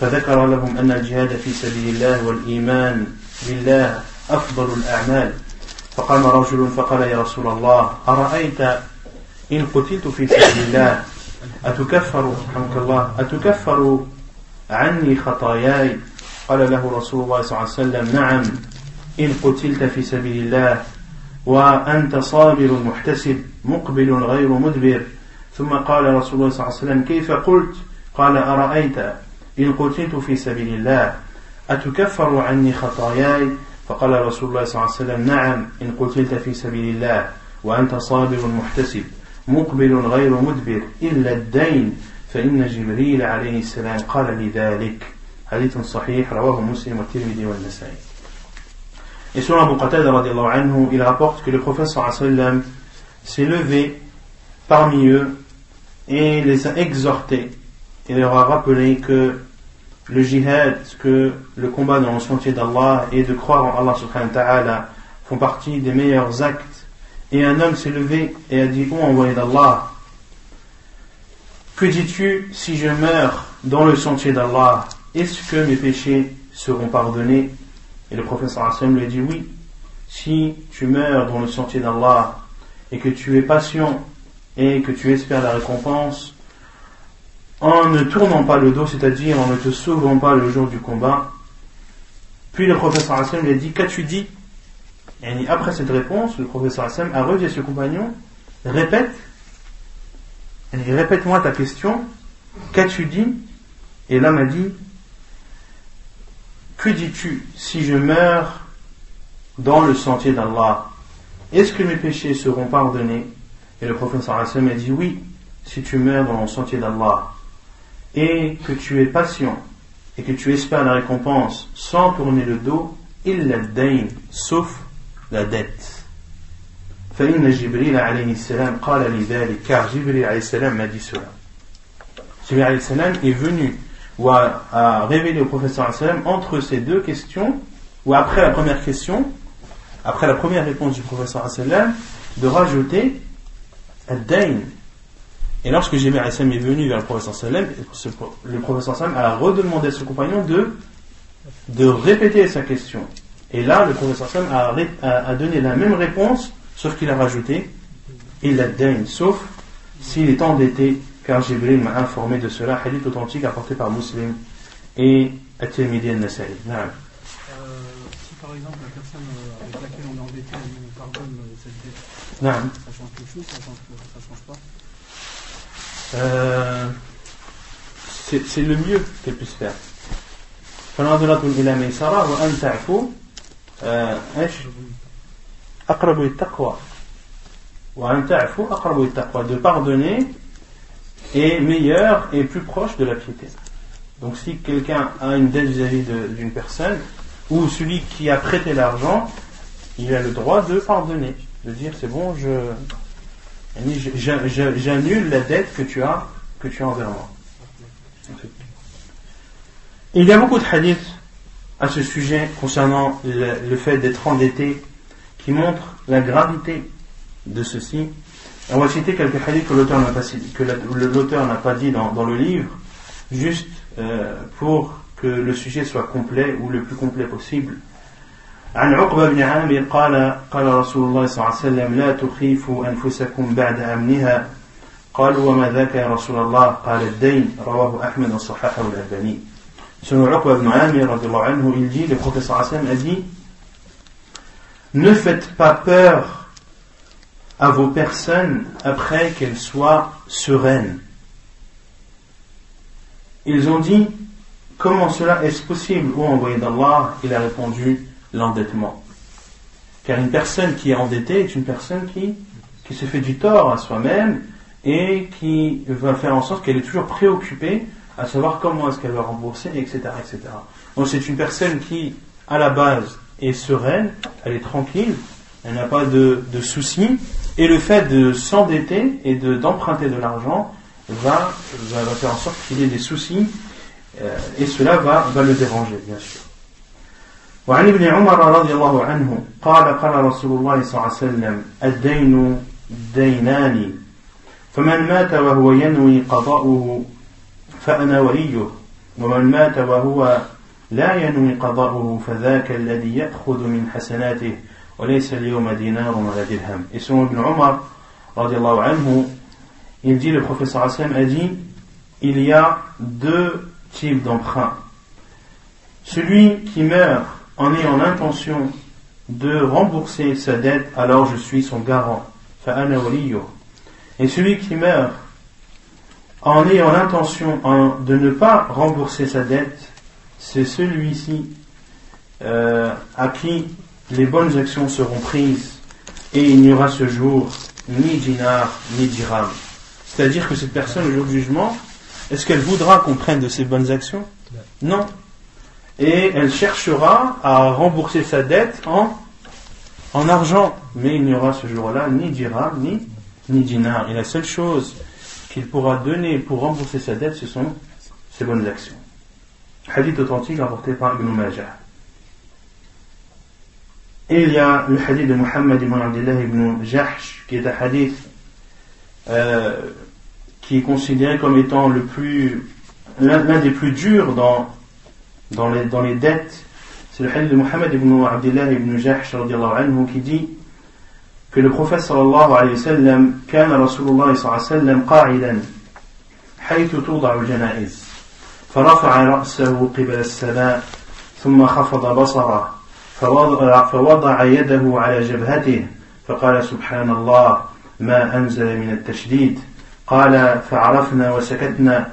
فذكر لهم أن الجهاد في سبيل الله والإيمان بالله أفضل الأعمال. فقام رجل فقال يا رسول الله أرأيت إن قتلت في سبيل الله؟ أتكفر رحمك الله؟ أتكفر عني خطاياي؟ قال له رسول الله صلى الله عليه وسلم نعم إن قتلت في سبيل الله وأنت صابر محتسب مقبل غير مدبر. ثم قال رسول الله صلى الله عليه وسلم كيف قلت؟ قال أرأيت إن قتلت في سبيل الله أتكفر عني خطاياي؟ فقال رسول الله صلى الله عليه وسلم نعم إن قتلت في سبيل الله وأنت صابر محتسب مقبل غير مدبر إلا الدين فإن جبريل عليه السلام قال لذلك حديث صحيح رواه مسلم والترمذي والنسائي. Et selon Abu Qatada, anhu, il rapporte que le prophète sallam s'est levé parmi eux et les a exhortés. Il leur a rappelé que le jihad, que le combat dans le sentier d'Allah et de croire en Allah subhanahu wa ta'ala font partie des meilleurs actes. Et un homme s'est levé et a dit, oh envoyé d'Allah, que dis-tu si je meurs dans le sentier d'Allah? Est-ce que mes péchés seront pardonnés? Et le professeur Hassan lui a dit oui. Si tu meurs dans le sentier d'Allah et que tu es patient et que tu espères la récompense, en ne tournant pas le dos, c'est-à-dire en ne te sauvant pas le jour du combat, puis le professeur Hassan lui a dit Qu'as-tu dit? Et après cette réponse, le professeur Hassan a revu ses compagnons, répète. Répète-moi ta question, qu'as-tu dit? Et l'homme a dit, que dis-tu si je meurs dans le sentier d'Allah? Est-ce que mes péchés seront pardonnés? Et le professeur Hassan a dit, oui, si tu meurs dans le sentier d'Allah et que tu es patient et que tu espères la récompense sans tourner le dos, il la dain, sauf la dette. فإن جبريل عليه السلام قال لذلك car Jibril عليه السلام m'a dit cela Jibril عليه السلام est venu ou a, a révélé au professeur عليه السلام entre ces deux questions ou après la première question après la première réponse du professeur عليه السلام de rajouter Ad-Dain et lorsque Jébir est venu vers le professeur Salem, le professeur Salem a redemandé à son compagnon de, de répéter sa question. Et là, le professeur Salem a, a, donné la même réponse, sauf qu'il a rajouté il a dain, sauf s'il est endetté, car Jibril m'a informé de cela, hadith authentique apporté par Muslim et At-Tirmidhi al-Nasai. Euh, si par exemple la personne euh, avec laquelle on est endetté, nous pardonne euh, cette dette, ça change quelque chose, euh, C'est le mieux qu'elle puisse faire. فنظرة إلى ميسرة وأن تعفو إيش؟ de pardonner est meilleur et plus proche de la piété. Donc si quelqu'un a une dette vis-à-vis d'une personne, ou celui qui a prêté l'argent, il a le droit de pardonner, de dire c'est bon, je j'annule la dette que tu as que tu as envers moi. Il y a beaucoup de hadiths à ce sujet concernant le fait d'être endetté qui montre la gravité de ceci. On va citer quelques hadiths que l'auteur n'a pas, pas dit dans, dans, le livre, juste euh, pour que le sujet soit complet ou le plus complet possible. عن عقبة بن عامر قال قال رسول الله صلى الله عليه وسلم لا تخيفوا أنفسكم بعد أمنها قالوا وما ذاك يا رسول الله قال الدين رواه أحمد وصححه الألباني Selon Uqba ibn Amir, il dit, le professeur Hassan a dit ne faites pas peur à vos personnes après qu'elles soient sereines. Ils ont dit, comment cela est-ce possible, ô envoyé d'Allah Il a répondu, l'endettement. Car une personne qui est endettée est une personne qui, qui se fait du tort à soi-même et qui va faire en sorte qu'elle est toujours préoccupée à savoir comment est-ce qu'elle va rembourser, etc., etc. Donc c'est une personne qui, à la base, est sereine, elle est tranquille, elle n'a pas de, de, soucis. Et le fait de s'endetter et d'emprunter de, l'argent, va, va, faire en sorte qu'il ait des soucis euh, et cela va, va le déranger, bien sûr. وعن ابن عمر رضي الله عنه قال قال رسول الله صلى الله عليه وسلم الدين دينان فمن مات وهو ينوي قضاؤه فأنا وليه ومن مات وهو لا ينوي قضاؤه فذاك الذي يأخذ من حسناته وليس اليوم دينار ولا درهم Et selon Ibn Omar, anhu, il dit, le professeur Hassan a dit, il y a deux types d'emprunt. Celui qui meurt en ayant l'intention de rembourser sa dette, alors je suis son garant. Et celui qui meurt en ayant l'intention de ne pas rembourser sa dette, c'est celui-ci euh, à qui les bonnes actions seront prises et il n'y aura ce jour ni dinar ni dirham. C'est-à-dire que cette personne, au jour du jugement, est-ce qu'elle voudra qu'on prenne de ses bonnes actions? Non. Et elle cherchera à rembourser sa dette en, en argent. Mais il n'y aura ce jour-là ni dirham ni, ni dinar. Et la seule chose qu'il pourra donner pour rembourser sa dette, ce sont ses bonnes actions. Hadith authentique rapporté par Ibn Majah. Et il y a le hadith de Muhammad ibn Abdullah ibn Jahsh, qui est un hadith euh, qui est considéré comme étant l'un des plus durs dans, dans, les, dans les dettes. C'est le hadith de Muhammad ibn Abdullah ibn Jahsh anhu, qui dit que le prophète sallallahu alayhi wa sallam كان رسول الله صلى الله عليه وسلم قاعدا حيث توضع الجنائز فرفع رأسه قبل السماء ثم خفض بصره فوضع, فوضع يده على جبهته فقال سبحان الله ما أنزل من التشديد قال فعرفنا وسكتنا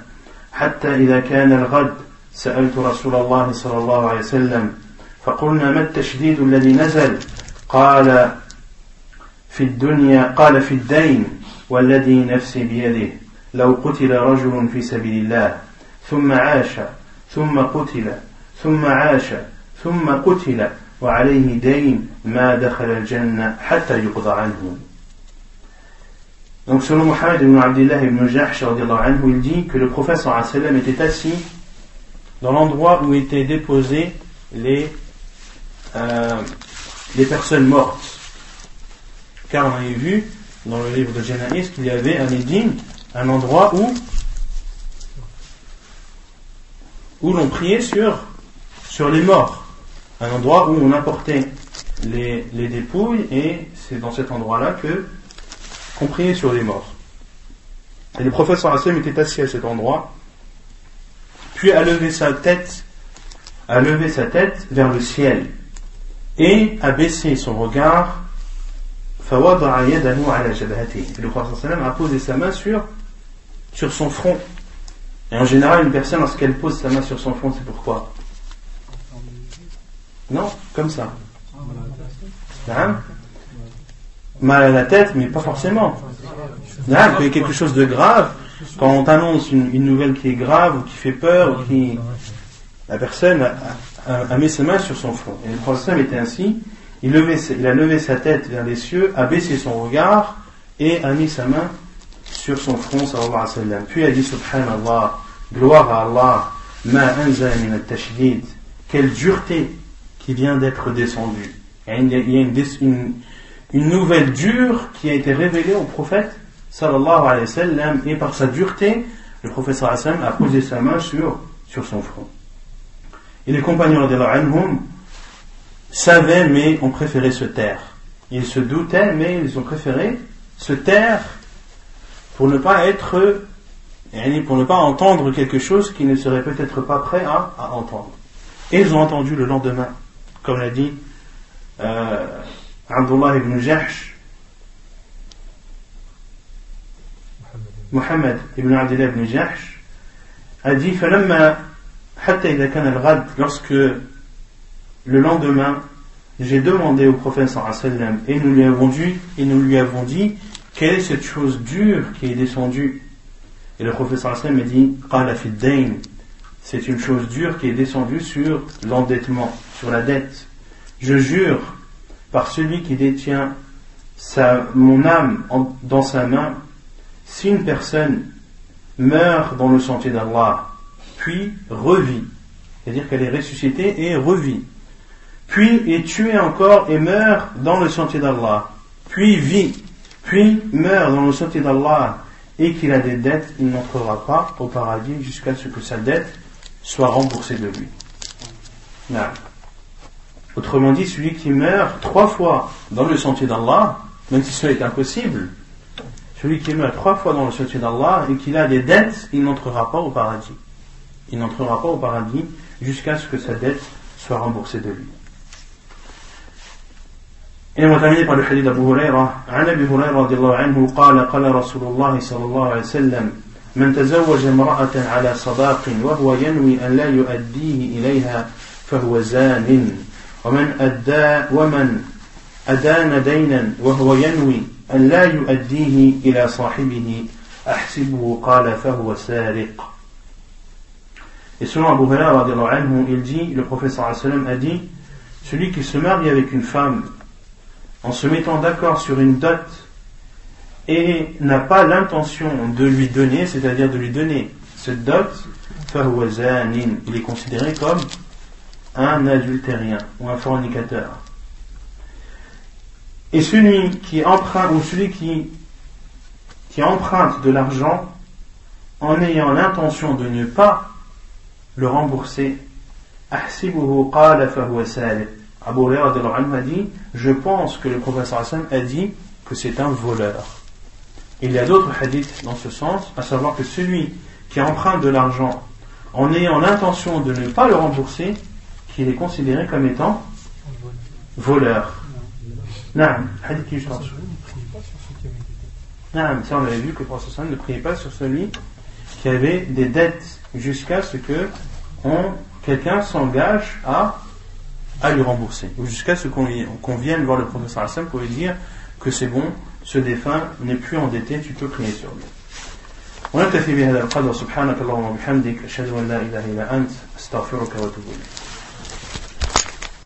حتى إذا كان الغد سألت رسول الله صلى الله عليه وسلم فقلنا ما التشديد الذي نزل؟ قال في الدنيا قال في الدين والذي نفسي بيده. لو قتل رجل في سبيل الله ثم عاش ثم قتل ثم عاش ثم قتل وعليه دين ما دخل الجنة حتى يقضى عنه. Donc selon Mohammed ibn Abdullah ibn Jahsh il dit que le prophète était assis dans l'endroit où étaient déposées les, euh, les personnes mortes. Car on avait vu dans le livre de Genaïs qu'il y avait un édine, un endroit où, où l'on priait sur, sur les morts. Un endroit où on apportait les, les dépouilles et c'est dans cet endroit-là que qu'on priait sur les morts. Et le professeur Hassan était assis à cet endroit, puis a levé sa tête, a levé sa tête vers le ciel et a baissé son regard le prophète a posé sa main sur, sur son front. Et en général, une personne, lorsqu'elle pose sa main sur son front, c'est pourquoi? Non, comme ça. Hein Mal à la tête, mais pas forcément. Il y a quelque chose de grave, quand on t'annonce une, nouvelle qui est grave ou qui fait peur, la personne a, mis sa main sur son front. Et le prophète était ainsi. Il, a levé sa tête vers les cieux, a baissé son regard et a mis sa main sur son front, sallallahu alayhi wa sallam. Puis il a dit Subhanallah, gloire à Allah, ma min tashdid quelle dureté qui vient d'être descendue. Il y a une, une, nouvelle dure qui a été révélée au prophète, et par sa dureté, le wa sallam a posé sa main sur, sur son front. Et les compagnons de anhum, savaient mais ont préféré se taire. Ils se doutaient mais ils ont préféré se taire pour ne pas être, pour ne pas entendre quelque chose qu'ils ne seraient peut-être pas prêts à, entendre. Et ils ont entendu le lendemain, comme l'a dit euh, Abdullah ibn Jahsh, Muhammad ibn Abdullah ibn Jahsh, a dit lorsque le lendemain, j'ai demandé au prophète sallam et nous lui avons dit, et nous lui avons dit, quelle est cette chose dure qui est descendue Et le prophète sallam m'a dit, c'est une chose dure qui est descendue sur l'endettement, sur la dette. Je jure par celui qui détient mon âme dans sa main, si une personne meurt dans le sentier d'Allah, puis revit, c'est-à-dire qu'elle est ressuscitée et revit, puis est tuée encore et meurt dans le sentier d'Allah, puis vit, puis meurt dans le sentier d'Allah et qu'il a des dettes, il n'entrera pas au paradis jusqu'à ce que sa dette soit remboursée de lui. Autrement dit, celui qui meurt trois fois dans le sentier d'Allah, même si cela est impossible, celui qui meurt trois fois dans le sentier d'Allah et qu'il a des dettes, il n'entrera pas au paradis. Il n'entrera pas au paradis jusqu'à ce que sa dette soit remboursée de lui. Et on va terminer par le hadith d'Abu Huraira. عن أبي هريرة رضي الله عنه قال قال رسول الله صلى الله عليه وسلم من تزوج امرأة على صداق وهو ينوي أن لا يؤديه إليها فهو زان ومن أدى ومن أدان دينا وهو ينوي أن لا يؤديه إلى صاحبه أحسبه قال فهو سارق Et selon Abu Huraira, il dit, le prophète a dit, celui qui se marie avec une femme en se mettant d'accord sur une dot et n'a pas l'intention de lui donner, c'est-à-dire de lui donner cette dot, il est considéré comme un adultérien ou un fornicateur. Et celui qui emprunte ou celui qui, qui emprunte de l'argent en ayant l'intention de ne pas le rembourser, Abu a dit Je pense que le professeur Hassan a dit que c'est un voleur. Il y a d'autres hadiths dans ce sens, à savoir que celui qui emprunte de l'argent en ayant l'intention de ne pas le rembourser, qu'il est considéré comme étant voleur. Non, hadith qui ça on avait vu que le professeur ne priait pas sur celui qui avait des dettes jusqu'à ce que quelqu'un s'engage à à lui rembourser. Jusqu'à ce qu'on vienne voir le professeur Hassan pour lui dire que c'est bon, ce défunt n'est plus endetté, tu peux prier sur lui. ونكتفي بهذا القدر سبحانك اللهم وبحمدك أشهد أن لا إله إلا أنت أستغفرك وأتوب إليك